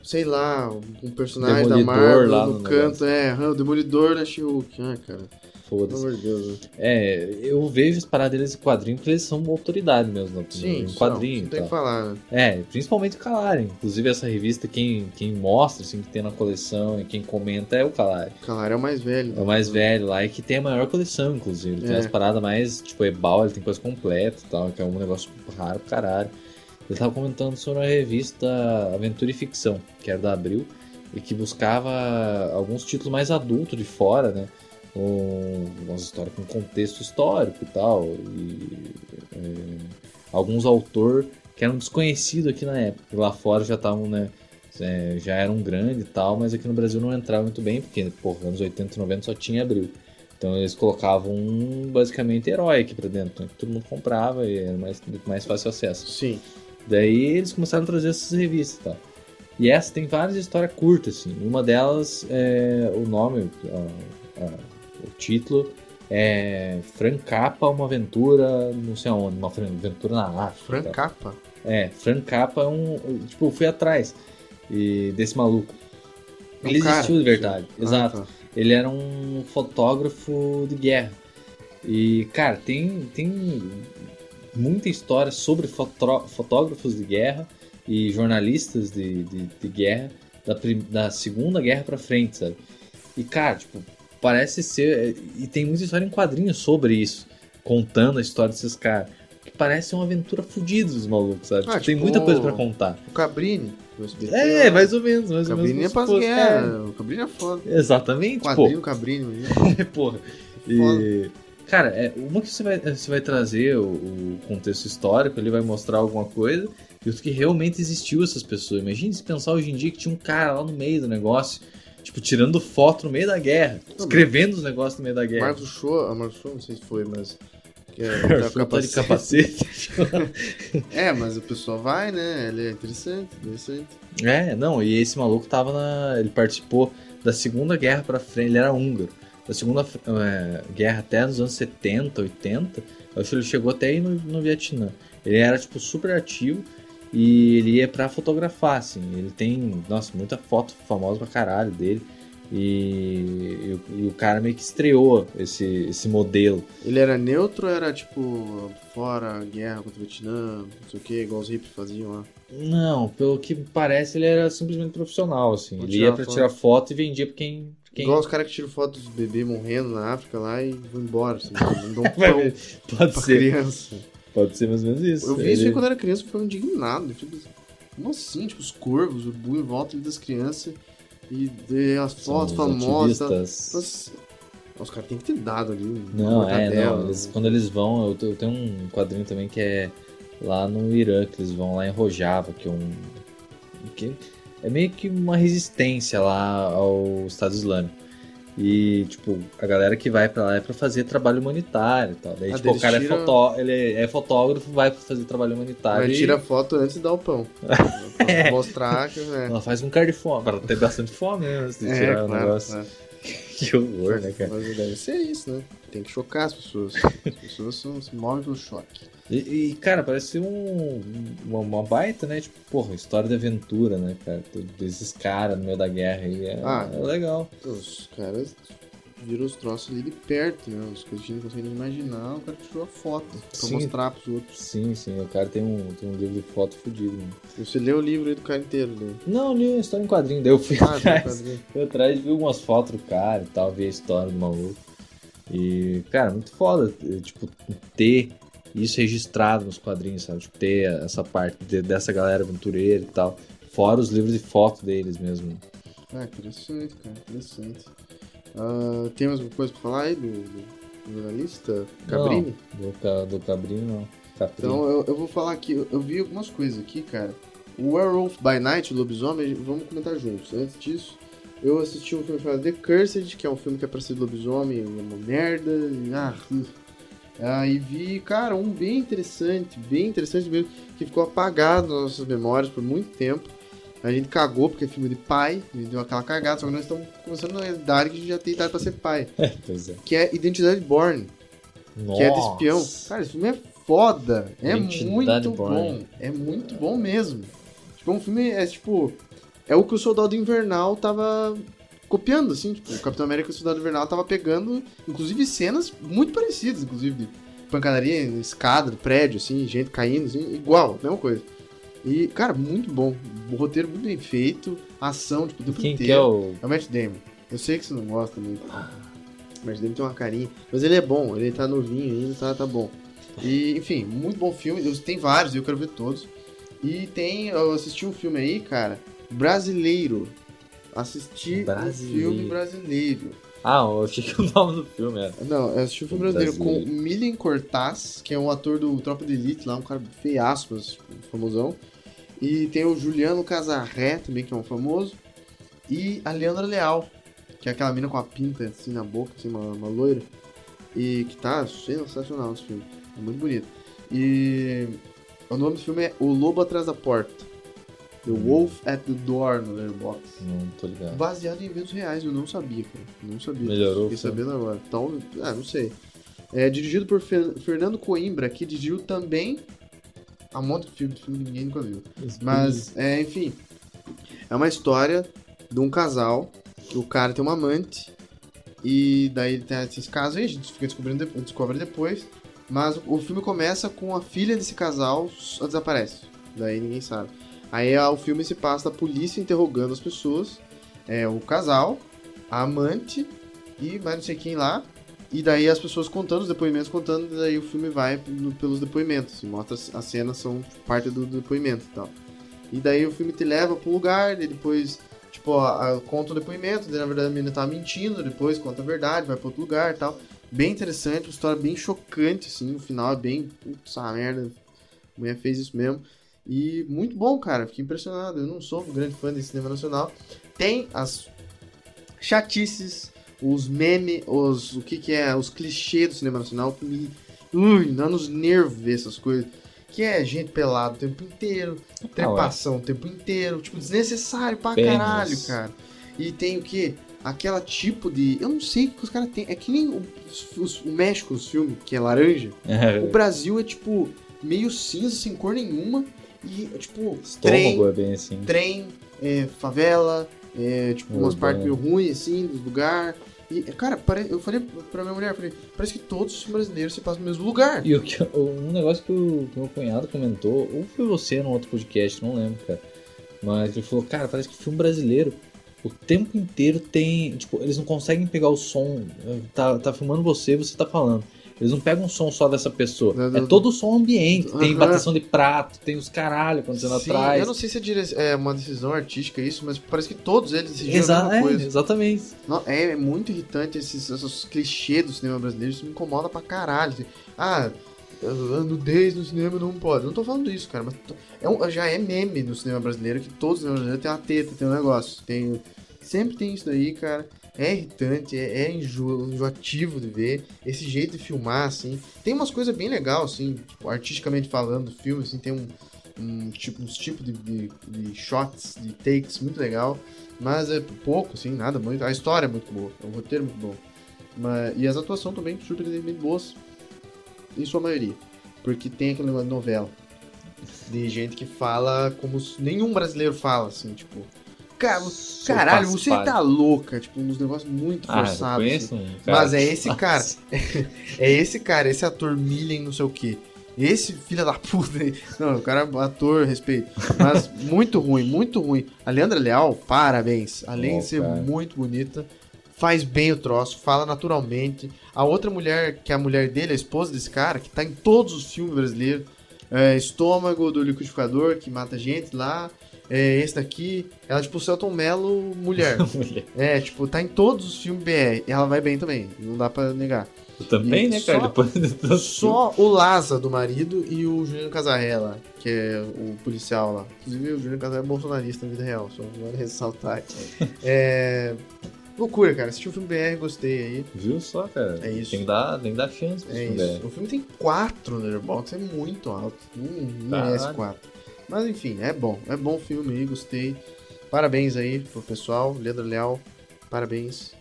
sei lá, um personagem da Demolidor Marvel lá no, no canto, é, ah, o Demolidor da She-Hulk. Ah, cara, Foda-se. amor de Deus. né? É, eu vejo as paradas deles em quadrinho porque eles são uma autoridade mesmo no, Sim, em quadrinho. não tem que falar, né? É, principalmente o Calari. Inclusive essa revista, quem, quem mostra, assim, que tem na coleção e quem comenta é o Calari. Claro, é o mais velho. É o mais velho lá e que tem a maior coleção, inclusive. Ele tem É. as paradas mais, tipo, Ebal, ele tem coisa completa e tal, que é um negócio raro pro caralho. Ele tava comentando sobre a revista Aventura e Ficção, que era da Abril, e que buscava alguns títulos mais adultos de fora, né? Um, umas histórias com contexto histórico e tal. E é, alguns autores que eram desconhecidos aqui na época. Lá fora já estavam, né? é, já eram grandes e tal, mas aqui no Brasil não entrava muito bem, porque, porra, anos 80 e 90 só tinha Abril. Então eles colocavam um, basicamente herói aqui pra dentro, né, que todo mundo comprava e era mais, mais fácil acesso. Sim. Daí eles começaram a trazer essas revistas e tal. E essa tem várias histórias curtas, assim. Uma delas, é, o nome, a- a- o título é Francapa, uma aventura, não sei aonde, uma aventura na África. Frank e tal. Capa. É, Frank Cappa é um. Tipo, eu fui atrás e, desse maluco. É um Ele cara? existiu de verdade, Ah, exato. tá. Ele era um fotógrafo de guerra. E, cara, tem, tem muita história sobre fotó- fotógrafos de guerra e jornalistas de, de, de guerra da, da Segunda Guerra pra frente, sabe? E, cara, tipo, parece ser. E tem muita história em quadrinhos sobre isso, contando a história desses caras. Que parece uma aventura fodida dos malucos, sabe? Ah, Tipo, tem tipo, muita coisa pra contar. O Cabrini. É, lá. mais ou menos, mais ou menos. Cabrini é pras fosse- guerras. O Cabrini é foda. É, exatamente, pô. Quadrinho Cabrini. [laughs] imagina. Porra. E, cara, é, uma que você vai, você vai trazer o, o contexto histórico, ele vai mostrar alguma coisa, e outro que realmente existiu essas pessoas. Imagina se pensar hoje em dia que tinha um cara lá no meio do negócio, tipo, tirando foto no meio da guerra, escrevendo os negócios no meio da guerra. Marcos Show, a Marcos Show, não sei se foi, mas. Que é, [laughs] tá de capacete. [laughs] É, mas o pessoal vai, né? Ele é interessante, interessante. É, não, e esse maluco tava na. Ele participou da Segunda Guerra pra frente, ele era húngaro. Da Segunda é, Guerra até nos anos 70, 80, eu acho que ele chegou até aí no, no Vietnã. Ele era, tipo, super ativo e ele ia pra fotografar, assim. Ele tem, nossa, muita foto famosa pra caralho dele. E, e o- e o cara meio que estreou esse, esse modelo. Ele era neutro ou era tipo fora guerra contra o Vietnã, não sei o que, igual os hippies faziam lá? Não, pelo que parece, ele era simplesmente profissional, assim. Vou Ele ia pra foto. tirar foto e vendia pra quem, Quem? Igual os caras que tiram foto dos bebês morrendo na África lá e vão embora, assim, não dão [laughs] pão Pode pra ser. criança. Pode ser mais ou menos isso. Eu vi isso aí quando era criança, eu indignado. Fico, como assim? Tipo, os corvos, o buio em volta das crianças e, e as fotos os famosas. os caras têm que ter dado ali. Não, é, não. Eles, quando eles vão, eu, eu tenho um quadrinho também que é lá no Irã, que eles vão lá em Rojava, que é um. Que é meio que uma resistência lá ao Estado Islâmico. E, tipo, a galera que vai pra lá é pra fazer trabalho humanitário e tal. Daí, Ah, tipo, o cara é, tiram- fotó ele é fotógrafo, vai fazer trabalho humanitário. Mas e tira foto antes de dar o pão. [laughs] pra mostrar que. É, ela faz um cara de fome, pra ter bastante fome, né? Antes de é tirar o claro, negócio. claro. Que horror, né, cara? Mas deve ser isso, né? Tem que chocar as pessoas. As pessoas são, se movem pelo choque. E, e, cara, parece um, uma, uma baita, né? Tipo, porra, história de aventura, né, cara? Desses caras no meio da guerra aí. É, Ah. é legal. Os caras viram os troços ali de perto, né? As coisas que a gente não consegue nem imaginar, o cara tirou a foto pra Sim. mostrar pros outros. Sim, sim, o cara tem um, tem um livro de foto fudido, mano. Você leu o livro aí do cara inteiro, né? Não, eu li a história em quadrinho, daí eu fui Ah, atrás. Fui atrás, vi algumas fotos do cara e tal, vi a história do maluco. E, cara, muito foda, eh, tipo, ter isso registrado nos quadrinhos, sabe? Tipo, ter essa parte de- dessa galera aventureira e tal. Fora os livros de foto deles mesmo. Ah, interessante, cara, interessante. Ah, tem mais alguma coisa pra falar aí do, do jornalista Cabrini? Não, do, do Cabrini não. Caprini. Então eu, eu vou falar aqui, eu, eu vi algumas coisas aqui, cara. O Werewolf by Night, o Lobisomem, vamos comentar juntos. Antes disso, eu assisti um filme chamado The Cursed, que é um filme que é pra ser lobisomem, é uma merda. E, ah, ah, e vi, cara, um bem interessante, bem interessante mesmo, que ficou apagado nas nossas memórias por muito tempo. A gente cagou porque é filme de pai, a gente deu aquela cagada, só que nós estamos começando na idade que a gente já tem idade pra ser pai. pois é. Que é Identidade Born que é de espião. Nossa. Cara, esse filme é foda. É Identidade muito Born. bom. É muito bom mesmo. Tipo, é um filme, é tipo. É o que o Soldado Invernal tava copiando, assim. Tipo, o Capitão América e o Soldado Invernal tava pegando, inclusive, cenas muito parecidas, inclusive, de pancadaria escada, do prédio, assim, gente caindo, assim, igual, mesma coisa. E, cara, muito bom. O roteiro muito bem feito, a ação, tipo, o tempo Quem que inteiro. é o. É o Matt Damon. Eu sei que você não gosta muito. O Matt Damon tem uma carinha. Mas ele é bom, ele tá novinho ainda, tá, tá bom. E, enfim, muito bom filme. Tem vários, eu quero ver todos. E tem. Eu assisti um filme aí, cara, brasileiro. Assisti Brasileiro. um filme brasileiro. Ah, eu achei que o nome do filme era. Não, eu assisti um filme brasileiro, com Milian Cortaz, que é um ator do Tropa de Elite lá, um cara feiaço, mas famosão. E tem o Juliano Casarré também, que é um famoso. E a Leandra Leal, que é aquela mina com a pinta assim na boca, assim, uma, uma loira. E que tá sensacional esse filme. É muito bonito. E o nome do filme é O Lobo Atrás da Porta. The Wolf at the Door no Letterboxd. Não tô ligado. Baseado em eventos reais, eu não sabia, cara. Não sabia. Melhorou Fiquei sabendo agora. Então, ah, não sei. É dirigido por Fer- Fernando Coimbra, que dirigiu também um monte de filme, de filme que ninguém nunca viu. Mas, é, enfim, é uma história de um casal, que o cara tem uma amante, e daí tem esses casos aí, a gente fica descobrindo, de- descobre depois, mas o filme começa com a filha desse casal desaparece, daí ninguém sabe. Aí o filme se passa da polícia interrogando as pessoas, é, o casal, a amante e mais não sei quem lá, e daí as pessoas contando os depoimentos, contando, e daí o filme vai pelos depoimentos. Mostra as- as cenas são parte do depoimento e tal. E daí o filme te leva pro lugar, e depois, tipo, a, a- conta o depoimento, daí na verdade a menina tá mentindo, depois conta a verdade, vai pra outro lugar e tal. Bem interessante, uma história bem chocante, assim, o final é bem, putz, a merda, a mulher fez isso mesmo. E muito bom, cara, fiquei impressionado. Eu não sou um grande fã de cinema nacional. Tem as chatices, os memes, os, o que que é, os clichês do cinema nacional que me, ui, dá nos nervos ver essas coisas. Que é gente pelada o tempo inteiro, trepação o tempo inteiro, tipo, desnecessário pra caralho, cara. E tem o que? Aquela tipo de. Eu não sei o que os caras têm. É que nem o, os- o México, os filmes, que é laranja. [laughs] O Brasil é tipo meio cinza, sem cor nenhuma. E tipo, trem, Estômago é bem assim. trem, é, favela, é, tipo, umas partes meio ruins, assim, dos lugares. E, cara, pare... eu falei pra minha mulher, falei, parece que todos os brasileiros se passam no mesmo lugar. E o que, um negócio que o que o meu cunhado comentou, ou foi você num outro podcast, não lembro, cara. Mas ele falou, cara, parece que filme brasileiro o tempo inteiro tem. Tipo, eles não conseguem pegar o som. Tá, tá filmando você você tá falando. Eles não pegam um som só dessa pessoa. Não, É todo o som ambiente. Tem Aham. bateção de prato, tem os caralho acontecendo Sim, atrás. eu não sei se é, dire- é uma decisão artística isso, mas parece que todos eles decidiram a Exa mesma é, coisa. exatamente. Não, é, é muito irritante esses, esses clichês do cinema brasileiro, isso me incomoda pra caralho. assim. Ah, nudez no cinema não pode. Não tô falando isso, cara, mas é um- já é meme no cinema brasileiro que todo cinema brasileiro tem uma teta, tem um negócio. Tem, sempre tem isso daí, cara. É irritante, é, é enjo- enjoativo de ver. Esse jeito de filmar, assim. Tem umas coisas bem legais, assim, tipo, artisticamente falando do filme, assim, tem um, um tipo, uns tipos de, de, de shots, de takes muito legal. Mas é pouco, assim, nada muito. A história é muito boa, o roteiro é muito bom. Mas, e as atuações também surpreendentemente boas, em sua maioria. Porque tem aquele negócio de novela. De gente que fala como nenhum brasileiro fala, assim, tipo. Cara, caralho, você tá louca. Tipo, uns negócios muito Ah, forçados. assim. conheço um cara. Mas é esse cara. [laughs] É esse cara, esse ator Millen, não sei o quê. Esse filho da puta aí. Não, o cara é ator, respeito. Mas [laughs] muito ruim, muito ruim. A Leandra Leal, parabéns. Além Bom, de ser cara. muito bonita, faz bem o troço, fala naturalmente. A outra mulher, que é a mulher dele, a esposa desse cara, que tá em todos os filmes brasileiros. É, Estômago do liquidificador, que mata gente lá. É, esse daqui, ela é tipo Celton Mello mulher. [laughs] mulher. É, tipo, tá em todos os filmes BR. E ela vai bem também, não dá pra negar. Eu também, e né, cara? Só, Depois... [laughs] só o Laza do marido e o Juliano Casarella, que é o policial lá. Inclusive, o Juliano Casarella é bolsonarista na vida real, só vou [laughs] ressaltar. É. é. Loucura, cara. Assisti o um filme BR, gostei aí. Viu só, cara? É isso. Tem que dar, tem que dar chance pro é filme isso. BR. O filme tem 4 no é muito alto. Não, tá. merece 4. Mas enfim, é bom. É bom filme aí, gostei. Parabéns aí pro pessoal. Leandro Leal, parabéns.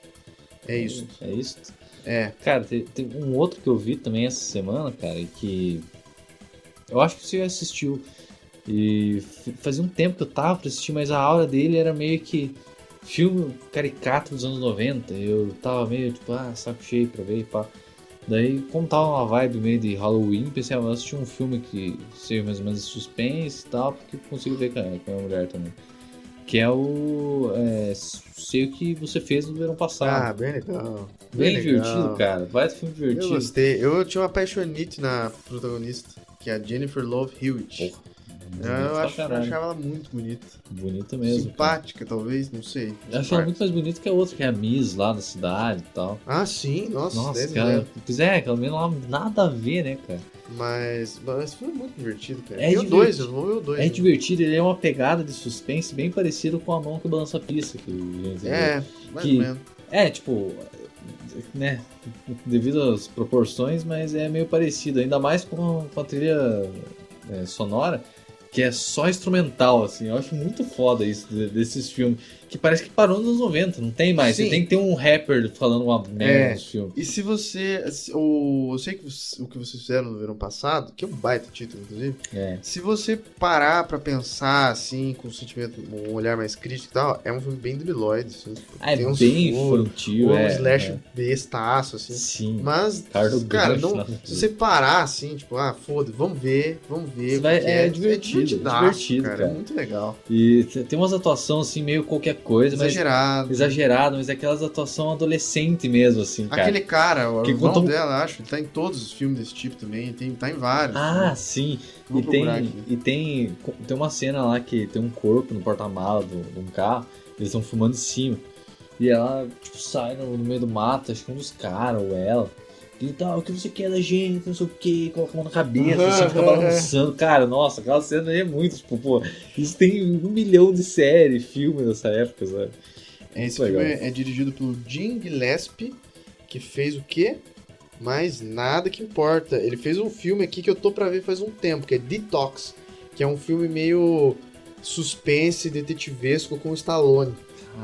É isso. É isso. É. Cara, tem, tem um outro que eu vi também essa semana, cara, que. Eu acho que você assistiu. E fazia um tempo que eu tava pra assistir, mas a aura dele era meio que filme caricato dos anos 90. Eu tava meio tipo, ah, saco cheio pra ver e pá. Daí, como tava uma vibe meio de Halloween, pensei, ah, vou assistir um filme que seja mais ou menos de suspense e tal, porque eu consigo ver com a, minha mulher também. Que é o. É, sei o que você fez no verão Ah, passado. bem legal. Bem legal. divertido, cara. Vai do filme Eu divertido. gostei. Eu tinha uma apaixonite na protagonista, que é a Jennifer Love Hewitt. Eu acho, eu achava ela muito bonita. Bonita mesmo. cara. Simpática, talvez, não sei. Eu acho ela muito mais bonita que a outra, que é a Miss lá da cidade e tal. Ah, sim, nossa, Nossa, cara. Pois é, aquela menina lá nada a ver, né, cara? Mas, mas é muito divertido, cara. É e o divertido. 2, eu vou ver o 2. É divertido, ele é uma pegada de suspense bem parecido com a mão que balança a pista. Que a. É, mais Que- ou menos. É, tipo, né, devido às proporções, mas é meio parecido, ainda mais com, com a trilha é, sonora, que é só instrumental, assim, eu acho muito foda isso de- desses filmes, que parece que parou nos anos 90, não tem mais, Sim. você tem que ter um rapper falando uma merda É. nos filmes. E se você. O, eu sei que você- o que vocês fizeram no verão passado, que é um baita título, inclusive. É. Se você parar pra pensar, assim, com um sentimento, um olhar mais crítico e tal, é um filme bem debilóide, assim. Ah, é bem infantil, um é. slash é. bestaço, assim. Sim. Mas, Carlos cara, não, se você parar assim, tipo, ah, foda, vamos ver, vamos ver. Vai- que é é, divertido, divertidaço, divertido, cara, cara. É muito legal. E tem umas atuações assim, meio qualquer coisa, mas Exagerado. exagerado, mas é aquelas atuação adolescente mesmo, assim, cara. Aquele cara, o Que irmão conta um- dela, acho, ele tá em todos os filmes desse tipo também, tem, tá em vários. Ah, né? sim. Vou E tem, aqui. e tem tem uma cena lá que tem um corpo no porta-mala de um carro, eles estão fumando em cima. E ela, tipo, sai no, no meio do mato, acho que um dos caras ou ela. E tal, o que você quer da gente, não sei o que, coloca a mão na cabeça, assim, fica balançando. Cara, nossa, aquela cena aí é muito, tipo, pô, isso tem um milhão de séries, filmes nessa época, sabe? Esse Muito filme legal. é, é dirigido pelo Jim Gillespie, que fez o quê? Mas nada que importa. Ele fez um filme aqui que eu tô pra ver faz um tempo, que é Detox, que é um filme meio suspense, detetivesco com o Stallone.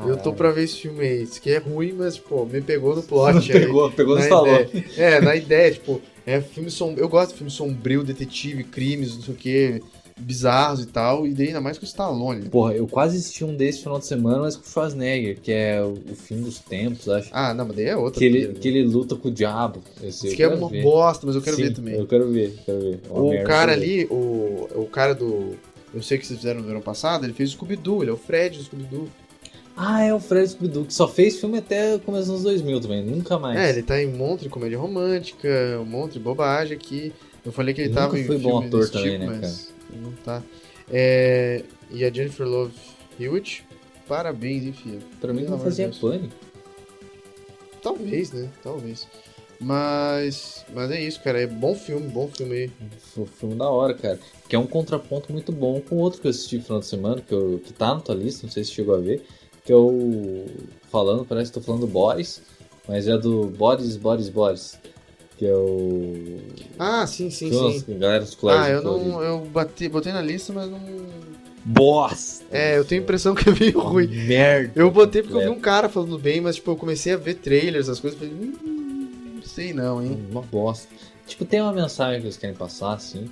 Eu tô pra ver esse filme aí. Isso que é ruim, mas, pô, me pegou no plot. [laughs] aí. pegou, pegou no salão. É, na ideia, tipo, é filme som... eu gosto de filme sombrio, detetive, crimes, não sei o que, bizarros e tal, e daí ainda mais com o Stallone. Porra, eu quase assisti um desse final de semana, mas com o Schwarzenegger, que é o, o fim dos tempos, acho. Ah, não, mas daí é outra Que ele, né? que ele luta com o diabo. Esse que é uma ver. bosta, mas eu quero Sim, ver também. Eu quero ver, quero ver. O merda, cara ali, o, o cara do. Eu sei que vocês fizeram no verão passado, ele fez o Scooby-Doo, ele é o Fred do Scooby-Doo. Ah, é o Fred Scooby-Doo, que só fez filme até o começo dos anos 2000 também, nunca mais. É, ele tá em um monte de comédia romântica, um monte de bobagem aqui. Eu falei que ele Nunca tava em foi bom ator também, tipo, né, mas não tá. É, e a Jennifer Love Hewitt, parabéns, enfim. pra mim não fazia Deus. pânico. Talvez, né? Talvez. Mas, mas é isso, cara. É bom filme, bom filme aí. Foi um filme da hora, cara. Que é um contraponto muito bom com outro que eu assisti no final de semana, que, eu, que tá na tua lista, não sei se chegou a ver, que o. Falando, parece que tô falando do Boris, mas é do Boris, Boris, Boris. Que é o. Ah, sim, sim, Nossa, sim. galera dos. Ah, eu não. Eu bati, botei na lista, mas não. Bosta! É, eu tenho a impressão que é meio ruim. Merda! Eu botei porque eu vi um cara falando bem, mas tipo, eu comecei a ver trailers, as coisas, falei, hum, não sei não, hein? Uma bosta. Tipo, tem uma mensagem que eles querem passar, assim.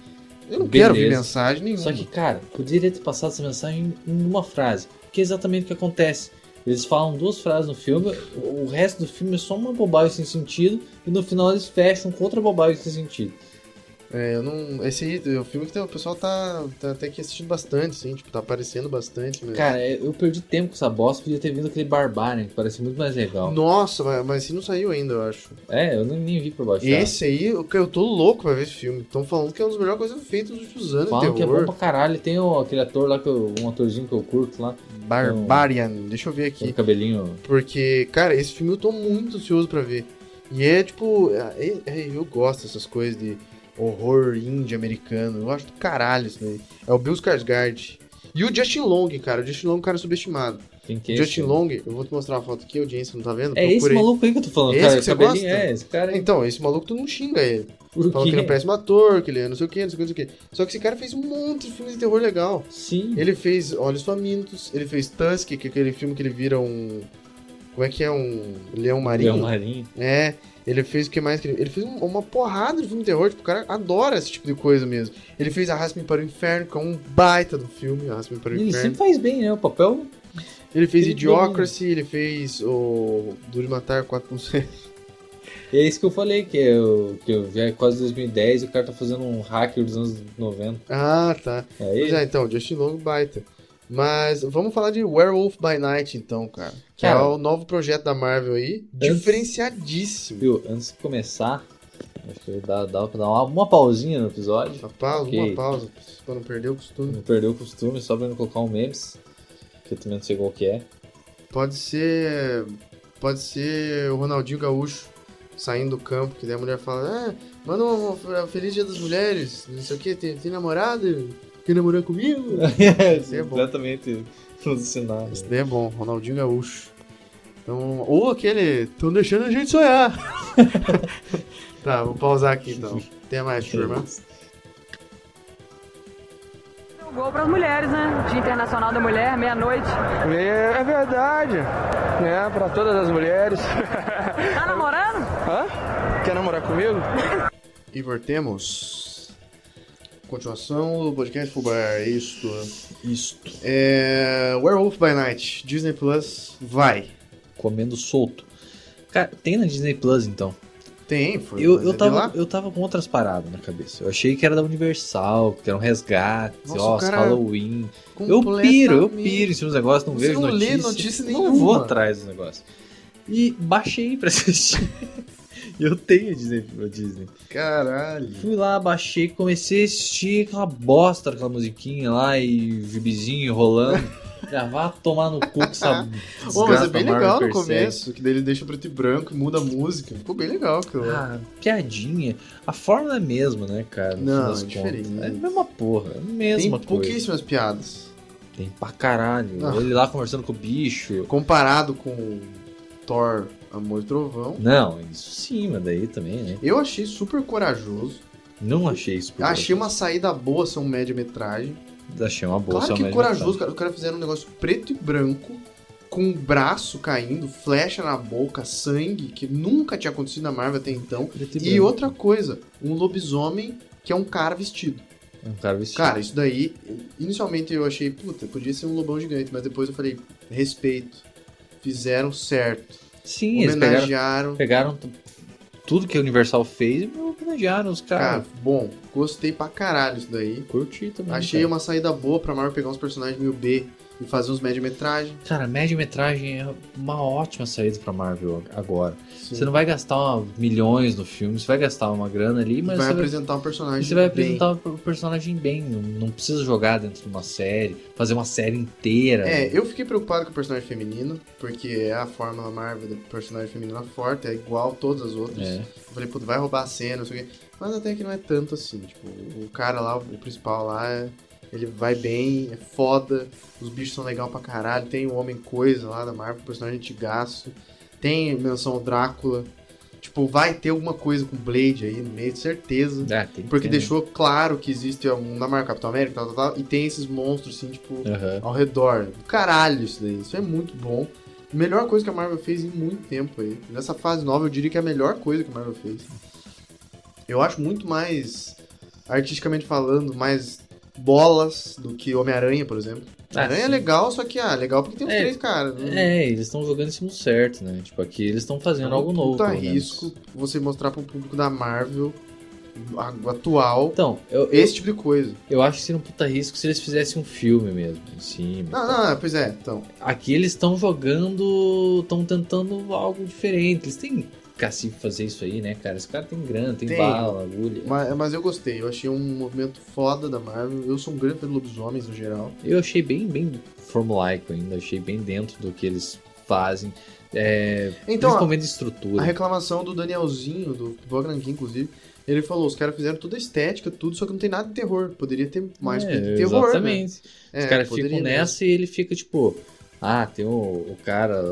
Eu não Beleza. quero ver mensagem nenhuma. Só que, cara, poderia ter passado essa mensagem em uma frase. É exatamente o que acontece. Eles falam duas frases no filme, o resto do filme é só uma bobagem sem sentido, e no final eles fecham com outra bobagem sem sentido. É, eu não. Esse aí é o filme que o pessoal tá, tá até aqui assistindo bastante, assim, tipo, tá aparecendo bastante mesmo. Cara, é, eu perdi tempo com essa bosta, podia ter vindo aquele Barbarian, que parece muito mais legal. Nossa, mas, mas esse não saiu ainda, eu acho. É, eu nem, nem vi por baixo. Esse aí, eu, eu tô louco pra ver esse filme. Estão falando que é uma das melhores coisas feitas nos últimos anos Falam que é bom pra caralho. Tem o, aquele ator lá, que eu, um atorzinho que eu curto lá, Barbarian. Deixa eu ver aqui. cabelinho. Porque, cara, esse filme eu tô muito ansioso pra ver. E é tipo. é- é- eu gosto dessas coisas de horror indie americano. Eu acho do caralho isso daí. É o Bill Skarsgård. E o Justin Long, cara. O Justin Long é um cara subestimado. Quem que é Justin esse? Long, eu vou te mostrar uma foto aqui, a audiência não tá vendo? É esse Procura aí. maluco aí que eu tô falando, Esse cara. que você gosta? É, esse cara aí. Então, esse maluco tu não xinga ele. Por Fala que ele é um péssimo ator, que ele é não sei o que, não sei o que, não sei o que. Só que esse cara fez um monte de filmes de terror legal. Sim. Ele fez Olhos Famintos, ele fez Tusk, que é aquele filme que ele vira um. Como é que é? Um leão marinho? Leão Marinho. É, ele fez o que mais que ele... Ele fez um- uma porrada de filme de terror, tipo, o cara adora esse tipo de coisa mesmo. Ele fez Arrasta-me para o Inferno, que é um baita do filme, Arrasta-me para o Ele Inferno. sempre faz bem, né? O papel. Ele fez ele Idiocracy, ele fez o Duro de Matar 4.6. É isso que eu falei, que eu, que eu já é quase 2010 e o cara tá fazendo um hacker dos anos 90. Ah, tá. É Pois ele? é, então, Justin Long baita. Mas vamos falar de Werewolf by Night, então, cara. Que é Cara. o novo projeto da Marvel aí, Antes- diferenciadíssimo. Viu, antes de começar, acho que dá, dá pra dar uma, uma pausinha no episódio. Uma pausa, uma pausa, pra não perder o costume. Não perder o costume, só pra não colocar um memes. Que eu também não sei qual que é. Pode ser. Pode ser o Ronaldinho Gaúcho saindo do campo, que daí a mulher fala, ah, manda um, um Feliz Dia das Mulheres, não sei o que, tem, tem namorado? Quer namorar comigo? [laughs] Esse é bom. Exatamente. Esse daí é bom, Ronaldinho Gaúcho. Então, ou aquele, estão deixando a gente sonhar. [laughs] tá, vou pausar aqui então. Tem mais, turma? Um gol para as mulheres, né? Dia Internacional da Mulher, meia-noite. É, é verdade, né? Pra todas as mulheres. Tá namorando? Hã? Quer namorar comigo? E voltemos. Continuação do podcast Fubar, isto. Isto. É. Werewolf by Night, Disney Plus, vai. Comendo solto. Cara, tem na Disney Plus então. Tem, foi. Eu, é eu, de tava, eu tava com outras paradas na cabeça. Eu achei que era da Universal, que era um resgate, Nossa, ó, Halloween. Eu piro, eu piro em cima dos negócios, não Você vejo não lê notícia. notícia Não nenhuma. vou atrás dos negócios. E baixei pra assistir. [laughs] Eu tenho a Disney, a Disney. Caralho. Fui lá, baixei, comecei a assistir aquela bosta daquela musiquinha lá e gibizinho rolando. [laughs] Já vá tomar no cu que essa [laughs] Pô, mas é bem legal no começo, que daí ele deixa preto e branco e muda a música. Ficou bem legal lá. Ah, piadinha. A fórmula é a mesma, né, cara? Não, é contas. diferente. É a mesma porra, é a Tem mesma coisa. pouquíssimas piadas. Tem pra caralho. Ah. Ele lá conversando com o bicho. Comparado com Thor, Amor e Trovão. Não, isso sim, mas daí também, né? Eu achei super corajoso. Não achei isso. Achei uma saída boa ser um média-metragem. Achei uma boa Claro que corajoso, cara. Os caras fizeram um negócio preto e branco, com um braço caindo, flecha na boca, sangue, que nunca tinha acontecido na Marvel até então. Preto E branco. outra coisa, um lobisomem que é um cara vestido. Um cara vestido. Cara, isso daí, inicialmente eu achei, puta, podia ser um lobão gigante, mas depois eu falei, respeito. Fizeram certo. Sim, eles pegaram, Homenagearam. pegaram tu- tudo que a Universal fez e homenagearam os Cara, caras. bom, gostei pra caralho isso daí. Curti também. Achei cara. uma saída boa pra Marvel pegar uns personagens meio B e fazer uns média-metragem. Cara, média-metragem é uma ótima saída pra Marvel agora. Você não vai gastar uma- milhões no filme, você vai gastar uma grana ali, mas vai você vai, apresentar um personagem. você vai apresentar o personagem bem. Não, não precisa jogar dentro de uma série, fazer uma série inteira. É, eu fiquei preocupado com o personagem feminino, porque é a fórmula Marvel do personagem feminino forte, é igual a todas as outras. É. Eu falei, puta, vai roubar a cena, não sei o quê. Mas até que não é tanto assim. Tipo, o cara lá, o principal lá, é- ele vai bem, é foda, os bichos são legal pra caralho. Tem o Homem Coisa lá da Marvel, personagem antigaço. Tem menção ao Drácula. Tipo, vai ter alguma coisa com Blade aí no meio, certeza. É, Porque né? deixou claro que existe um da Marvel Capitão América, tal, tal, tal, e tem esses monstros, assim, tipo, Aham. ao redor. Caralho, isso daí. Isso é muito bom. Melhor coisa que a Marvel fez em muito tempo aí. Nessa fase nova, eu diria que é a melhor coisa que a Marvel fez. Eu acho muito mais, artisticamente falando, mais bolas do que Homem-Aranha, por exemplo. Ah, Aranha é sim. legal, só que, ah, legal porque tem os É, três caras. né? É, eles estão jogando em cima do certo, né? Tipo, aqui eles estão fazendo algo novo. Menos. risco você mostrar pro público da Marvel atual Então, eu, eu, esse tipo de coisa. eu acho que seria um puta risco se eles fizessem um filme mesmo, em cima. Não, não, não, pois é, então. Aqui eles estão jogando, estão tentando algo diferente. Eles têm cacife pra fazer isso aí, né, cara? Esse cara tem grana, tem, Tem. bala, agulha. Mas, mas eu gostei, eu achei um movimento foda da Marvel. Eu sou um grande fã de lobisomens no geral. Eu achei bem, bem formulaico ainda, achei bem dentro do que eles fazem. É, Então, principalmente A estrutura. reclamação do Danielzinho, do Bogdan inclusive, ele falou: os caras fizeram toda a estética, tudo, só que não tem nada de terror. Poderia ter mais É, de terror. Né? Exatamente. É, Os caras poderia ficam mesmo. nessa e ele fica tipo, ah, tem o, o cara,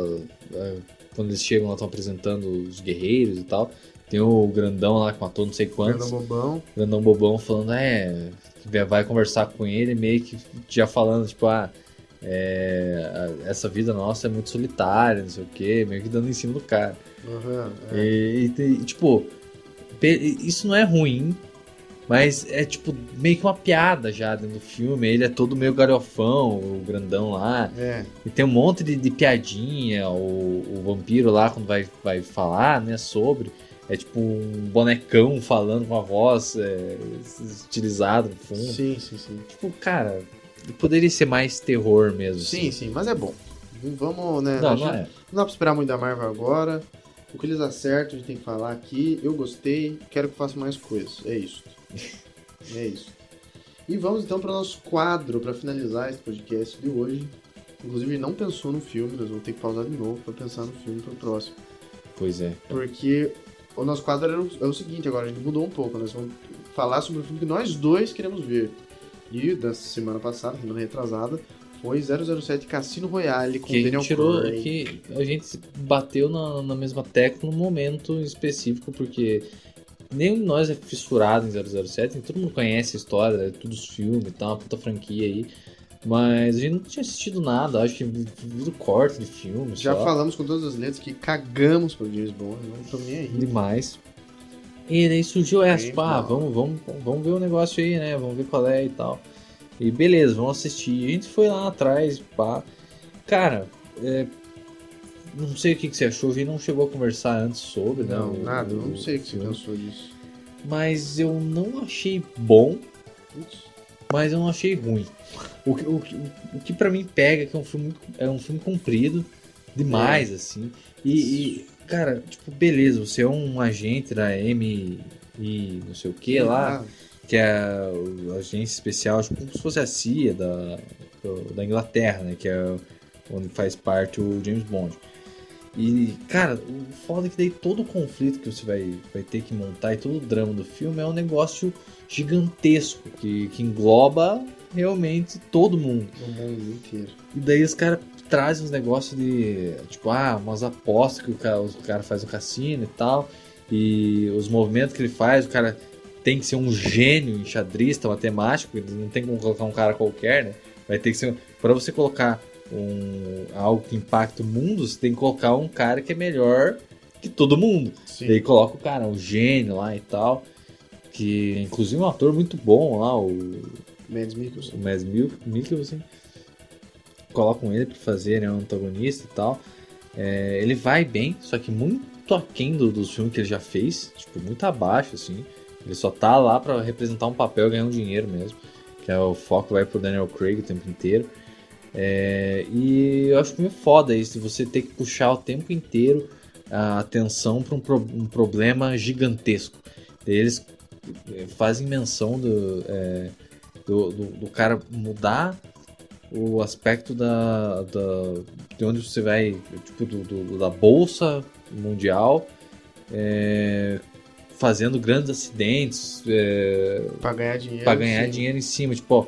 é, quando eles chegam lá, estão apresentando os guerreiros e tal. Tem o grandão lá que matou não sei quantos. Grandão bobão. grandão bobão falando, é, que vai conversar com ele, meio que já falando, tipo, ah, é, essa vida nossa é muito solitária, não sei o quê, meio que dando em cima do cara. Aham, é. E, e, tipo, isso não é ruim, mas é tipo meio que uma piada já dentro do filme. Ele é todo meio galhofão, o grandão lá. É. E tem um monte de, de piadinha, o, o vampiro lá, quando vai, vai falar, né, sobre. É tipo um bonecão falando com a voz é, estilizada no fundo. Sim, sim, sim. Tipo, cara, poderia ser mais terror mesmo. Sim, sim, mas é bom. Vamos, né? Não, não é. não dá pra esperar muito da Marvel agora. O que eles acertam, a gente tem que falar aqui. Eu gostei, quero que façam mais coisas. É isso. [laughs] É isso. E vamos então para o nosso quadro, para finalizar esse podcast de hoje. Inclusive, não pensou no filme, nós vamos ter que pausar de novo para pensar no filme para o próximo. Pois é. Porque o nosso quadro era o, é o seguinte agora, a gente mudou um pouco. Nós vamos falar sobre o filme que nós dois queremos ver. E da semana passada, semana retrasada, foi 007 Cassino Royale com Que Daniel tirou, Craig. que a gente bateu na, na mesma tecla num momento específico, porque nenhum de nós é fissurado em 007, todo mundo conhece a história, é tudo os filmes e tal, uma puta franquia aí. Mas a gente não tinha assistido nada, acho que viu corte de filme, Já só. falamos com todas as letras que cagamos pro James Bond, não estamos nem aí. demais. E daí surgiu essa, tipo, ah, vamos, vamos, vamos ver o negócio aí, né? Vamos ver qual é e tal. E beleza, vamos assistir. A gente foi lá atrás, pá. Cara, é, não sei o que, que você achou, a gente não chegou a conversar antes sobre, né? Não, o- nada, eu o não sei o que você pensou disso. Mas eu não achei bom, mas eu não achei ruim. O, que- o, que- o que pra mim pega é que é um filme, é um filme comprido demais, É. assim. E, e, cara, tipo, beleza, você é um agente da M e não sei o que lá, Ah, que é a agência especial, tipo, como se fosse a CIA da, da Inglaterra, né? Que é onde faz parte o James Bond. E, cara, o foda é que daí todo o conflito que você vai, vai ter que montar e todo o drama do filme é um negócio gigantesco que, que engloba realmente todo mundo. o mundo inteiro. E daí os caras trazem uns negócios de, tipo, ah, umas apostas que o cara, o cara faz no cassino e tal. E os movimentos que ele faz, o cara tem que ser um gênio enxadrista, matemático, não tem como colocar um cara qualquer, né? Vai ter que ser. Pra você colocar um, algo que impacta o mundo, você tem que colocar um cara que é melhor que todo mundo. Sim. Daí coloca o cara, um gênio lá e tal. Que inclusive um ator muito bom lá, o Mads Mikkelsen. o Mads Mikkelsen. Colocam ele pra fazer né, um antagonista e tal. É, ele vai bem, só que muito aquém do, dos filmes que ele já fez. Tipo, muito abaixo, assim. Ele só tá lá pra representar um papel e ganhar um dinheiro mesmo. Que é o foco vai pro Daniel Craig o tempo inteiro. É, e eu acho meio foda isso, você ter que puxar o tempo inteiro a atenção para um, pro- um problema gigantesco. Eles eh, fazem menção do, é, do, do, do cara mudar o aspecto da, da de onde você vai, tipo, do, do- da bolsa mundial, é, fazendo grandes acidentes, é, Pra ganhar dinheiro. para ganhar sim. dinheiro em cima. Tipo, ó,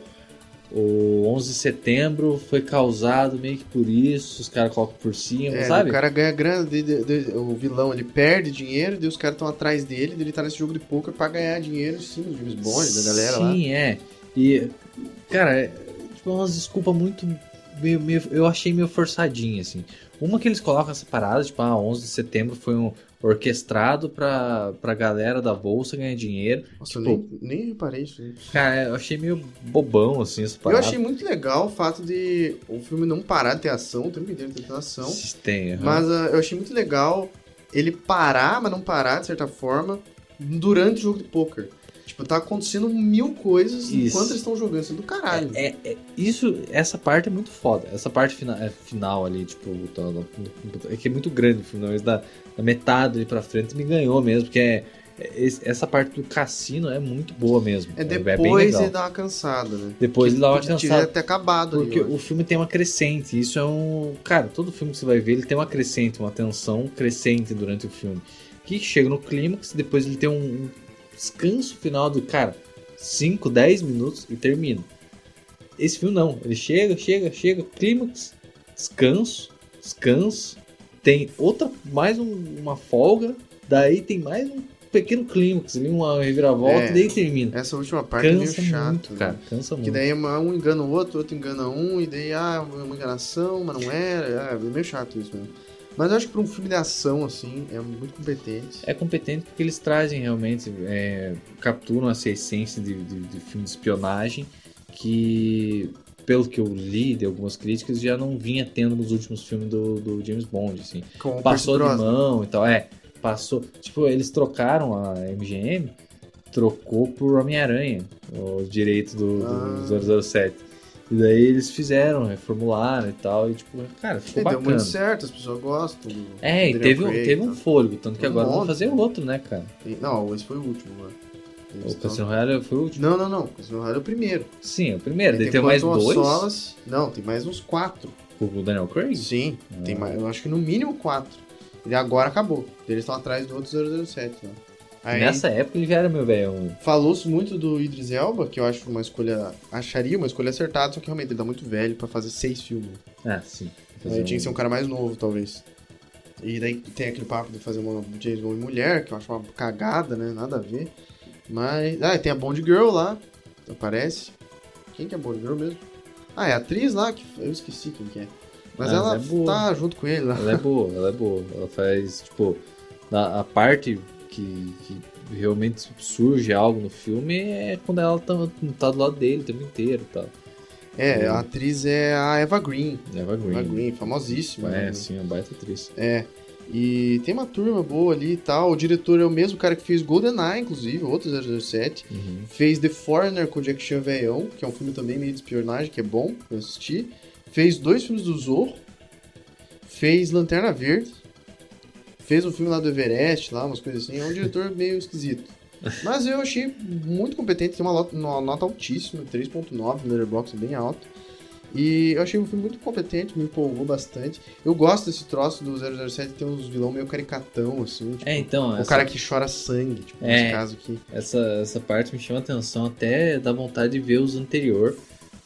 o 11 de setembro foi causado meio que por isso, os caras colocam por cima, É, sabe? o cara ganha grana, de- de- de- o vilão ele perde dinheiro, daí os caras estão atrás dele, ele tá nesse jogo de poker pra ganhar dinheiro cima do James Bond, da galera lá. Sim, é. E, cara, é, tipo, é umas desculpas muito. Meio, meio- eu achei meio forçadinha, assim. Uma que eles colocam essa parada, tipo, ah, 11 de setembro foi um orquestrado pra, pra galera da bolsa ganhar dinheiro. Nossa, Tipo, eu nem, nem reparei isso. aí. Cara, eu achei meio bobão, assim, essa Eu parada. achei muito legal o fato de o filme não parar de ter ação, o tempo inteiro ter ação. Tem, aham. Mas ah, eu achei muito legal ele parar, mas não parar, de certa forma, durante o jogo de poker. Tipo, tá acontecendo mil coisas Isso. enquanto eles estão jogando. Isso é do caralho. É, é- isso, essa parte é muito foda. Essa parte fina, é, final ali, tipo, tá- tá- é que é muito grande o filme, mas da, da metade ali pra frente me ganhou mesmo, porque é, é- essa parte do cassino é muito boa mesmo. É bem depois legal. ele dá uma cansada, né? Depois ele dá uma cansada. ter acabado ali, Porque eu o filme tem uma crescente, isso é um. Cara, todo filme que você vai ver, ele tem uma crescente, uma tensão crescente durante o filme. Que chega no clímax, depois ele tem um, um descanso final do, cara, 5, 10 minutos e termina. Esse filme não, ele chega, chega, chega, clímax, descanso, descanso, tem outra, mais um- uma folga, daí tem mais um pequeno clímax, ali, uma reviravolta, É. e daí termina. Essa última parte é meio Cansa chato. muito, né? cara, cansa Que muito. daí um engana o outro, outro engana um, e daí, ah, é uma enganação, mas não era. É, é meio chato isso mesmo. Mas eu acho que pra um filme de ação, assim, é muito competente. É competente porque eles trazem realmente, é, capturam essa essência de, de, de filme de espionagem que, pelo que eu li de algumas críticas, já não vinha tendo nos últimos filmes do, do James Bond, assim. Com Passou de mão e tal, é, passou. Tipo, eles trocaram a MGM, trocou por Homem-Aranha, os direitos do, do Ah. 007. E daí eles fizeram, reformularam e tal, e tipo, cara, ficou E deu bacana. muito certo, as pessoas gostam. É, e teve, um- Craig teve um fôlego, tanto que Um agora vão fazer né? outro, né, cara? E- Não, esse foi o último, mano. Eles O Cassino Royale foi o último? Não, não, não. O Cassino Royale é o primeiro. Sim, é o primeiro. Daí tem mais dois. Solace. Não, tem mais uns quatro. O Daniel Craig? Sim, tem Ah. mais, eu acho que no mínimo quatro. E agora acabou. Eles estão atrás do outro 007. Né? Aí, Nessa época ele já era meu velho. Falou-se muito do Idris Elba, que eu acho uma escolha. Acharia uma escolha acertada, só que realmente ele tá muito velho pra fazer seis filmes. Ah, sim. Aí tinha que ser um cara mais novo, talvez. E daí tem aquele papo de fazer uma James Bond mulher, que eu acho uma cagada, né? Nada a ver. Mas. Ah, tem a Bond Girl lá. Aparece. Quem que é a Bond Girl mesmo? Ah, é a atriz lá, que eu esqueci quem que é. Mas Ah, ela é boa. tá junto com ele lá. Ela é boa, ela é boa. Ela faz, tipo, a, a parte que, que realmente surge algo no filme é quando ela tá, tá do lado dele o tempo inteiro e tal. É, a atriz é a Eva Green. Eva Green. Eva Green, famosíssima. É, né? sim, uma baita atriz. É. E tem uma turma boa ali e tal. O diretor é o mesmo cara que fez GoldenEye, inclusive, outro 007. Uhum. Fez The Foreigner com Jack Chan velhão, que é um filme também meio de espionagem, que é bom, eu assisti. Fez dois filmes do Zorro. Fez Lanterna Verde. Fez um filme lá do Everest, lá, umas coisas assim. É um diretor [laughs] meio esquisito. Mas eu achei muito competente, tem uma, lot- uma nota altíssima, 3.9 no Letterboxd, bem alto. E eu achei um filme muito competente, me empolgou bastante. Eu gosto desse troço do 007 ter uns vilão meio caricatão, assim. Tipo, É, então, o essa, cara que chora sangue, tipo, É. nesse caso aqui. essa, essa parte me chama atenção, até dá vontade de ver os anterior.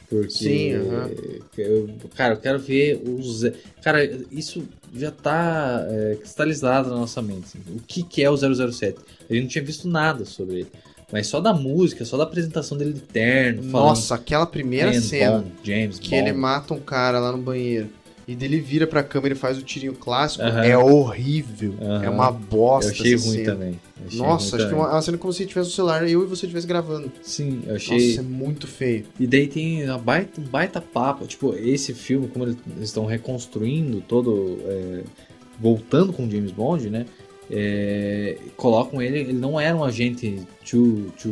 Porque. Sim, aham. eu- cara, eu quero ver os. Cara, isso já tá é, cristalizado na nossa mente. assim. O que, que é o 007? A gente não tinha visto nada sobre ele. Mas só da música, só da apresentação dele de terno. Nossa, aquela primeira James cena Bond, James que Bond. ele mata um cara lá no banheiro e dele vira pra câmera e faz o tirinho clássico, é horrível. É uma bosta Eu achei essa ruim cena. também. Achei Nossa, acho que é também. uma, uma cena como se tivesse o celular eu e você estivesse gravando. Sim, eu achei. Nossa, é muito feio. E daí tem uma baita, um baita papo. Tipo, esse filme, como eles estão reconstruindo todo. é, voltando com o James Bond, né? É, colocam ele. Ele não era um agente too. too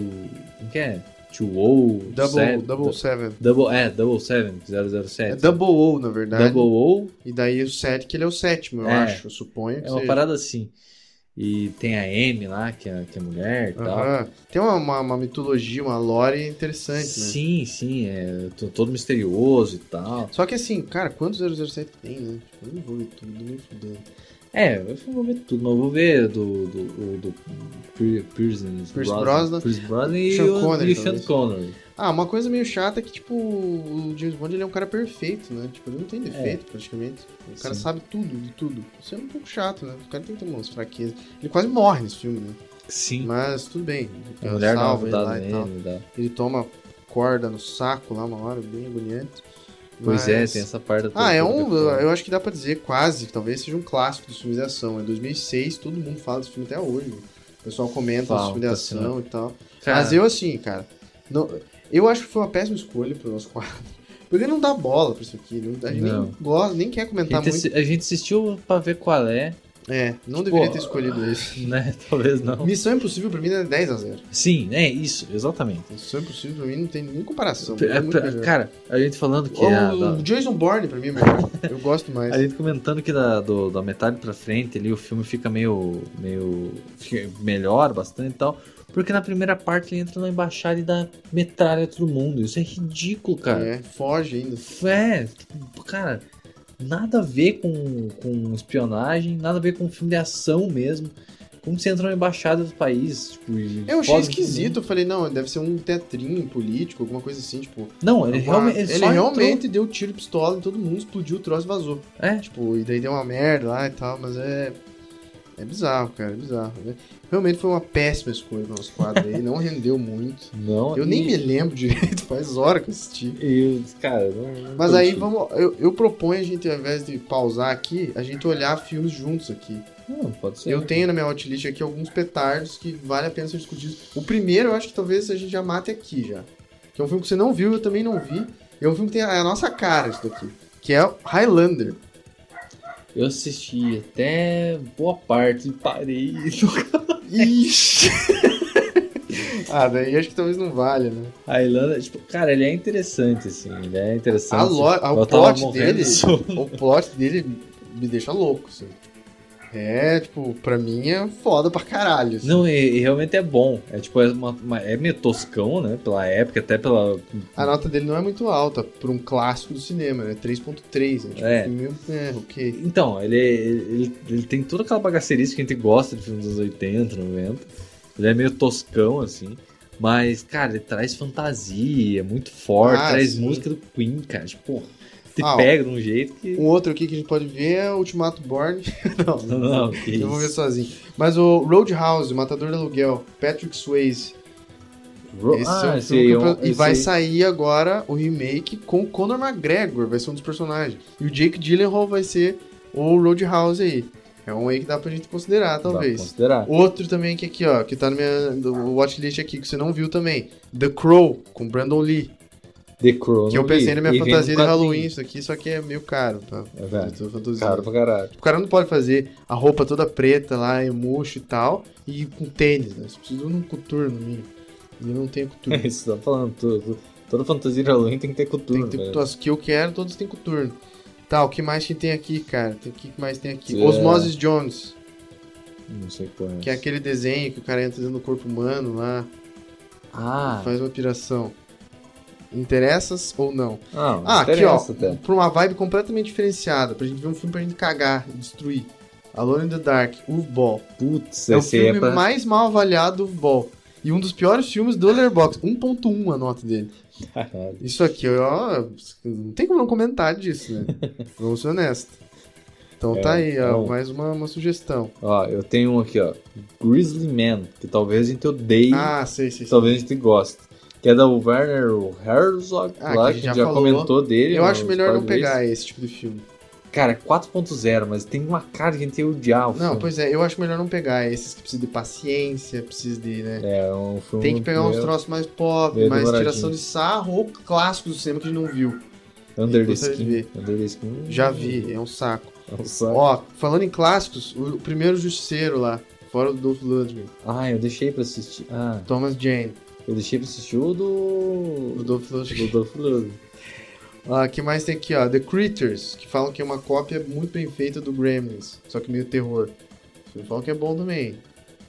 como que é? 2O, Double, set- double Seven. Double, é, Double Seven, É 007. Double O, na verdade. Double O E daí o 7, que ele é o sétimo, eu É. acho. Eu suponho é uma seja. parada assim. E tem a M lá, que é, que é mulher e tal. Tem uma, uma, uma mitologia, uma lore interessante, né? Sim, sim, é todo misterioso e tal. Só que assim, cara, quantos 007 tem, né? Tipo, eu não vou nem fudendo. É, eu vou ver tudo, eu vou ver do, do, o do, Pier- Pierce, Brosnan. Pierce Brosnan e Sean o Connery, e Sean. Connery. Ah, uma coisa meio chata é que, tipo, o James Bond ele é um cara perfeito, né? Tipo, ele não tem defeito, praticamente. O cara É. Sim. sabe tudo, de tudo. Isso é um pouco chato, né? O cara tem que ter umas fraquezas. Ele quase morre nesse filme, né? Sim. Mas tudo bem. a mulher dá uma salva ele ajudada lá e tal. nele. Dá. Ele toma corda no saco lá uma hora, bem agoniante. Pois é, Mas- tem essa parte da Ah, é um. Eu acho que dá pra dizer quase, que talvez seja um clássico dos filmes de ação. É 2006, todo mundo fala desse filme até hoje. O pessoal comenta filmes de tá ação e tal. Cara, Mas eu, assim, cara. Não, eu acho que foi uma péssima escolha pro nosso [laughs] quadro. Porque não dá bola pra isso aqui. Não, a gente Não. nem gosta, nem quer a comentar gente, muito. a gente assistiu pra ver qual é, É, não Tipo, deveria ter escolhido esse. [laughs] né? Talvez não. Missão Impossível pra mim é 10 a 0 Sim, é isso, exatamente. Missão Impossível pra mim não tem nem comparação. É, é cara, a gente falando que a, o da- Jason Bourne pra mim é melhor. [laughs] Eu gosto mais. a gente comentando que da, do- da metade pra frente ali o filme fica meio. meio. fica- melhor bastante e tal. Porque na primeira parte ele entra na embaixada e dá metralha a todo mundo. Isso é ridículo, cara. É, foge ainda. É, tipo, cara, nada a ver com, com espionagem, nada a ver com filme de ação mesmo. Como você entra na embaixada do país, tipo, Eu achei foda todo esquisito, eu falei, não, deve ser um teatrinho político, alguma coisa assim, tipo. Não, ele, realmente, ele, ele realmente deu tiro de pistola em todo mundo, explodiu o troço e vazou. entrou. É, Tipo, e daí deu uma merda lá e tal, mas é. É bizarro, cara, é bizarro. Né? Realmente foi uma péssima escolha do nosso quadro aí, não rendeu muito. [laughs] não. Eu e- nem me lembro direito, faz hora que eu assisti. E, cara, não, não Mas aí vamos. Eu, eu proponho a gente, ao invés de pausar aqui, a gente olhar filmes juntos aqui. Não, pode ser. Eu tenho na minha hotlist aqui alguns petardos que vale a pena ser discutidos. O primeiro eu acho que talvez a gente já mate aqui já. Que é um filme que você não viu, eu também não vi. E é um filme que tem a, a nossa cara isso daqui. Que é o Highlander. Eu assisti até boa parte e parei. Ixi! [laughs] ah, daí acho que talvez não valha, né? A Irlanda, tipo, cara, ele é interessante, assim. Ele é interessante. A lo- o plot dele. O plot dele me deixa louco, assim. É, tipo, pra mim é foda pra caralho. assim. Não, e, e realmente é bom. É tipo, é, uma, uma- é meio toscão, né? Pela época, até pela. A nota dele não é muito alta por um clássico do cinema, né? 3.3, né? Tipo, É. filme meio- é, ok. Então, ele, ele, ele tem toda aquela bagaceirice que a gente gosta de filmes dos anos 80, 90. Ele é meio toscão, assim. Mas, cara, ele traz fantasia, é muito forte, Ah, traz sim. música do Queen, cara. Tipo, porra, te Ah, pega de um jeito que. Um outro aqui que a gente pode ver é o Ultimato Born. [laughs] não, Não, não, que eu vou ver sozinho. Mas o Roadhouse, o Matador de Aluguel, Patrick Swayze. Ro- Esse ah, é um esse é eu- E vai sair agora o remake com o Conor McGregor, vai ser um dos personagens. E o Jake Gyllenhaal vai ser o Roadhouse aí. É um aí que dá pra gente considerar, dá talvez. considerar. Outro também que aqui, ó, que tá no no watchlist aqui, que você não viu também. The Crow, com Brandon Lee. The Crow. Que eu pensei na minha E fantasia de. Halloween, isso aqui, só que é meio caro, tá? É velho. Caro pra caralho. O cara não pode fazer a roupa toda preta lá, e murcho e tal, e com tênis, né? Você precisa de um coturno no mínimo. E eu não tenho [laughs] coturno. Isso, tá falando tudo. Toda fantasia de Halloween tem que ter tem cultura. que ter coturno. As que eu quero, todos têm coturno. Tá, o que mais que tem aqui, cara? Tem- O que mais tem aqui? É. Osmosis Jones, Não sei qual é. que é aquele desenho que o cara entra dentro do corpo humano lá, Ah, faz uma piração. Interessas ou não? ah, Ah, aqui ó, até. pra uma vibe completamente diferenciada, pra gente ver um filme pra gente cagar e destruir. Alone in the Dark, Uwe Ball. Putz, É o esse filme é pra... mais mal avaliado do Uwe Ball. E um dos piores filmes do Letterboxd, 1.1 a nota dele. Caralho. [laughs] Isso aqui, ó, não tem como não comentar disso, né? [laughs] Vamos ser honestos. Então É, tá aí, ó, então- mais uma, uma sugestão. Ó, eu tenho um aqui, ó. Grizzly Man, que talvez a gente odeie, Ah, sei, sei, sei. talvez a gente goste. Que é da Werner Herzog, Ah, lá, que gente já, já comentou dele. Eu acho melhor não pegar esse tipo de filme. Cara, é 4.0, mas tem uma cara que a gente ia odiar o Não, filme. pois é, eu acho melhor não pegar esses que precisam de paciência, precisa de, né? É um filme... Tem que pegar uns troços mais pop, mais tiração de sarro ou clássicos do cinema que a gente não viu. Under the Skin. Under the Skin. Já vi, é um saco. É um saco. Ó, falando em clássicos, o, o primeiro Justiceiro lá, fora do Dolph Lundgren, Ah, eu deixei pra assistir. Ah, Thomas Jane. Eu deixei pra assistir o do. O Dolph Lundgren. do Dolph Lundgren. Ah, que mais tem aqui, ó? The Critters, que falam que é uma cópia muito bem feita do Gremlins, só que meio terror. Falam que é bom também.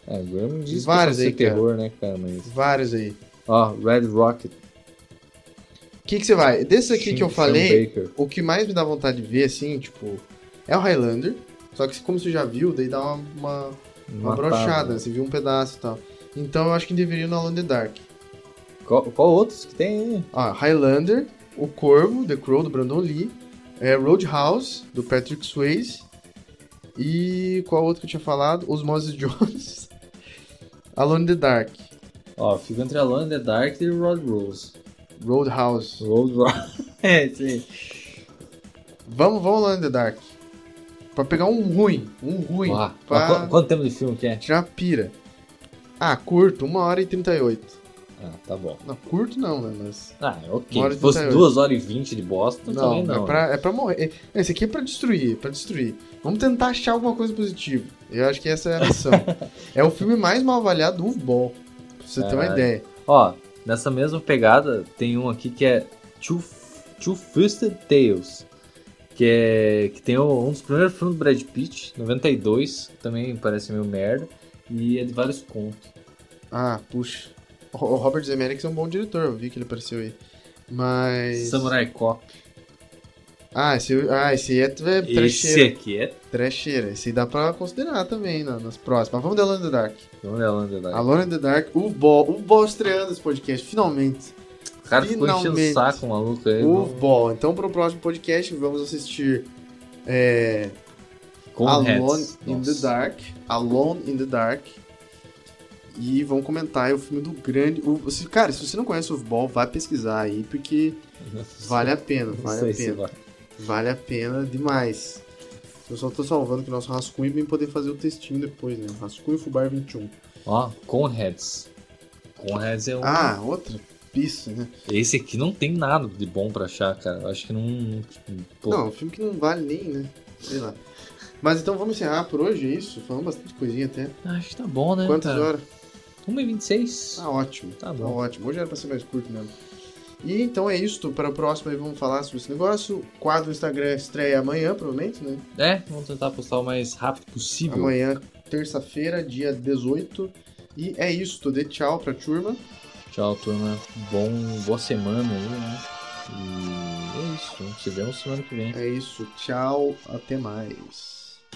É, agora me diz Vários que é aí, cara. terror, né, cara? Mas. Vários aí. Ó, Red Rocket. O que, que você vai? Desse aqui que eu falei, o que mais me dá vontade de ver, assim, tipo, é o Highlander. Só que como você já viu, daí dá uma, uma, uma brochada, né? você viu um pedaço e tal. Então eu acho que deveria ir no Alone Dark. Qual, qual outros que tem aí? Ó, Highlander, O Corvo, The Crow, do Brandon Lee, é, Roadhouse, do Patrick Swayze, e qual outro que eu tinha falado? Os Moses Jones, [laughs] Alone in the Dark, Ó, fica entre Alone in the Dark e Rod Rose. Roadhouse. Road Rose. [laughs] é, sim. Vamos, vamos Alone in the Dark. Pra pegar um ruim, um ruim, Ó, pra quanto tempo de filme que é? tirar pira. Ah, curto, 1 hora e 38. Ah, tá bom. Não, curto não, né, mas... Ah, ok. Hora e Se fosse 38. 2 horas e 20 de bosta, Não, também não. é, pra, é pra morrer. É- Esse aqui é pra destruir, é pra destruir. Vamos tentar achar alguma coisa positiva. Eu acho que essa é a missão. [laughs] é o filme mais mal avaliado do Ball. Pra você ter uma ideia. Ó, nessa mesma pegada, tem um aqui que é Two, Two Fisted Tales. Que, é, que tem um dos primeiros filmes do Brad Pitt, 92, que também parece meio merda. E é de vários contos. Ah, puxa. O Robert Zemeckis é um bom diretor, eu vi que ele apareceu aí. Mas... Samurai Cop. Ah, esse, ah, esse aí é, é Esse trecheira. aqui é. Trecheira. Esse aí dá pra considerar também na- nas próximas. Vamos de Alone in the Dark. Vamos lá, Alone in the Dark. Alone in the Dark, o Ball. O Ball estreando esse podcast, finalmente. O cara ficou enchendo o finalmente. saco, maluco. Aí, O Ball. Então, pro próximo podcast, vamos assistir é, Alone heads. in the Nossa. Dark. Alone in the Dark. E vamos comentar aí o filme do grande. O, se- cara, se você não conhece o Ball, vai pesquisar aí, porque vale a pena, vale a pena. Vale a pena demais. Eu só tô salvando o nosso rascunho pra poder fazer o textinho depois, né? Rascunho Fubar 21. Ó, Conheads. Conheads é um. Ah, outra pista, né? Esse aqui não tem nada de bom pra achar, cara. Eu acho que não. não- pô, Não, um filme que não vale nem, né? Sei lá. Mas então vamos encerrar por hoje, é isso? Falamos bastante coisinha até. Acho que tá bom, né? Quantas cara? horas? 1h26. Tá ótimo. Tá Tá bom. ótimo. Hoje era pra ser mais curto mesmo. E então é isso. Para o próximo aí vamos falar sobre esse negócio. O quadro do Instagram estreia amanhã, provavelmente, né? É, vamos tentar postar o mais rápido possível. Amanhã, terça-feira, dia 18. E é isso. Dê tchau pra turma. Tchau, turma. Bom, boa semana aí, né? E é isso. Se vemos semana que vem. É isso. Tchau. Até mais.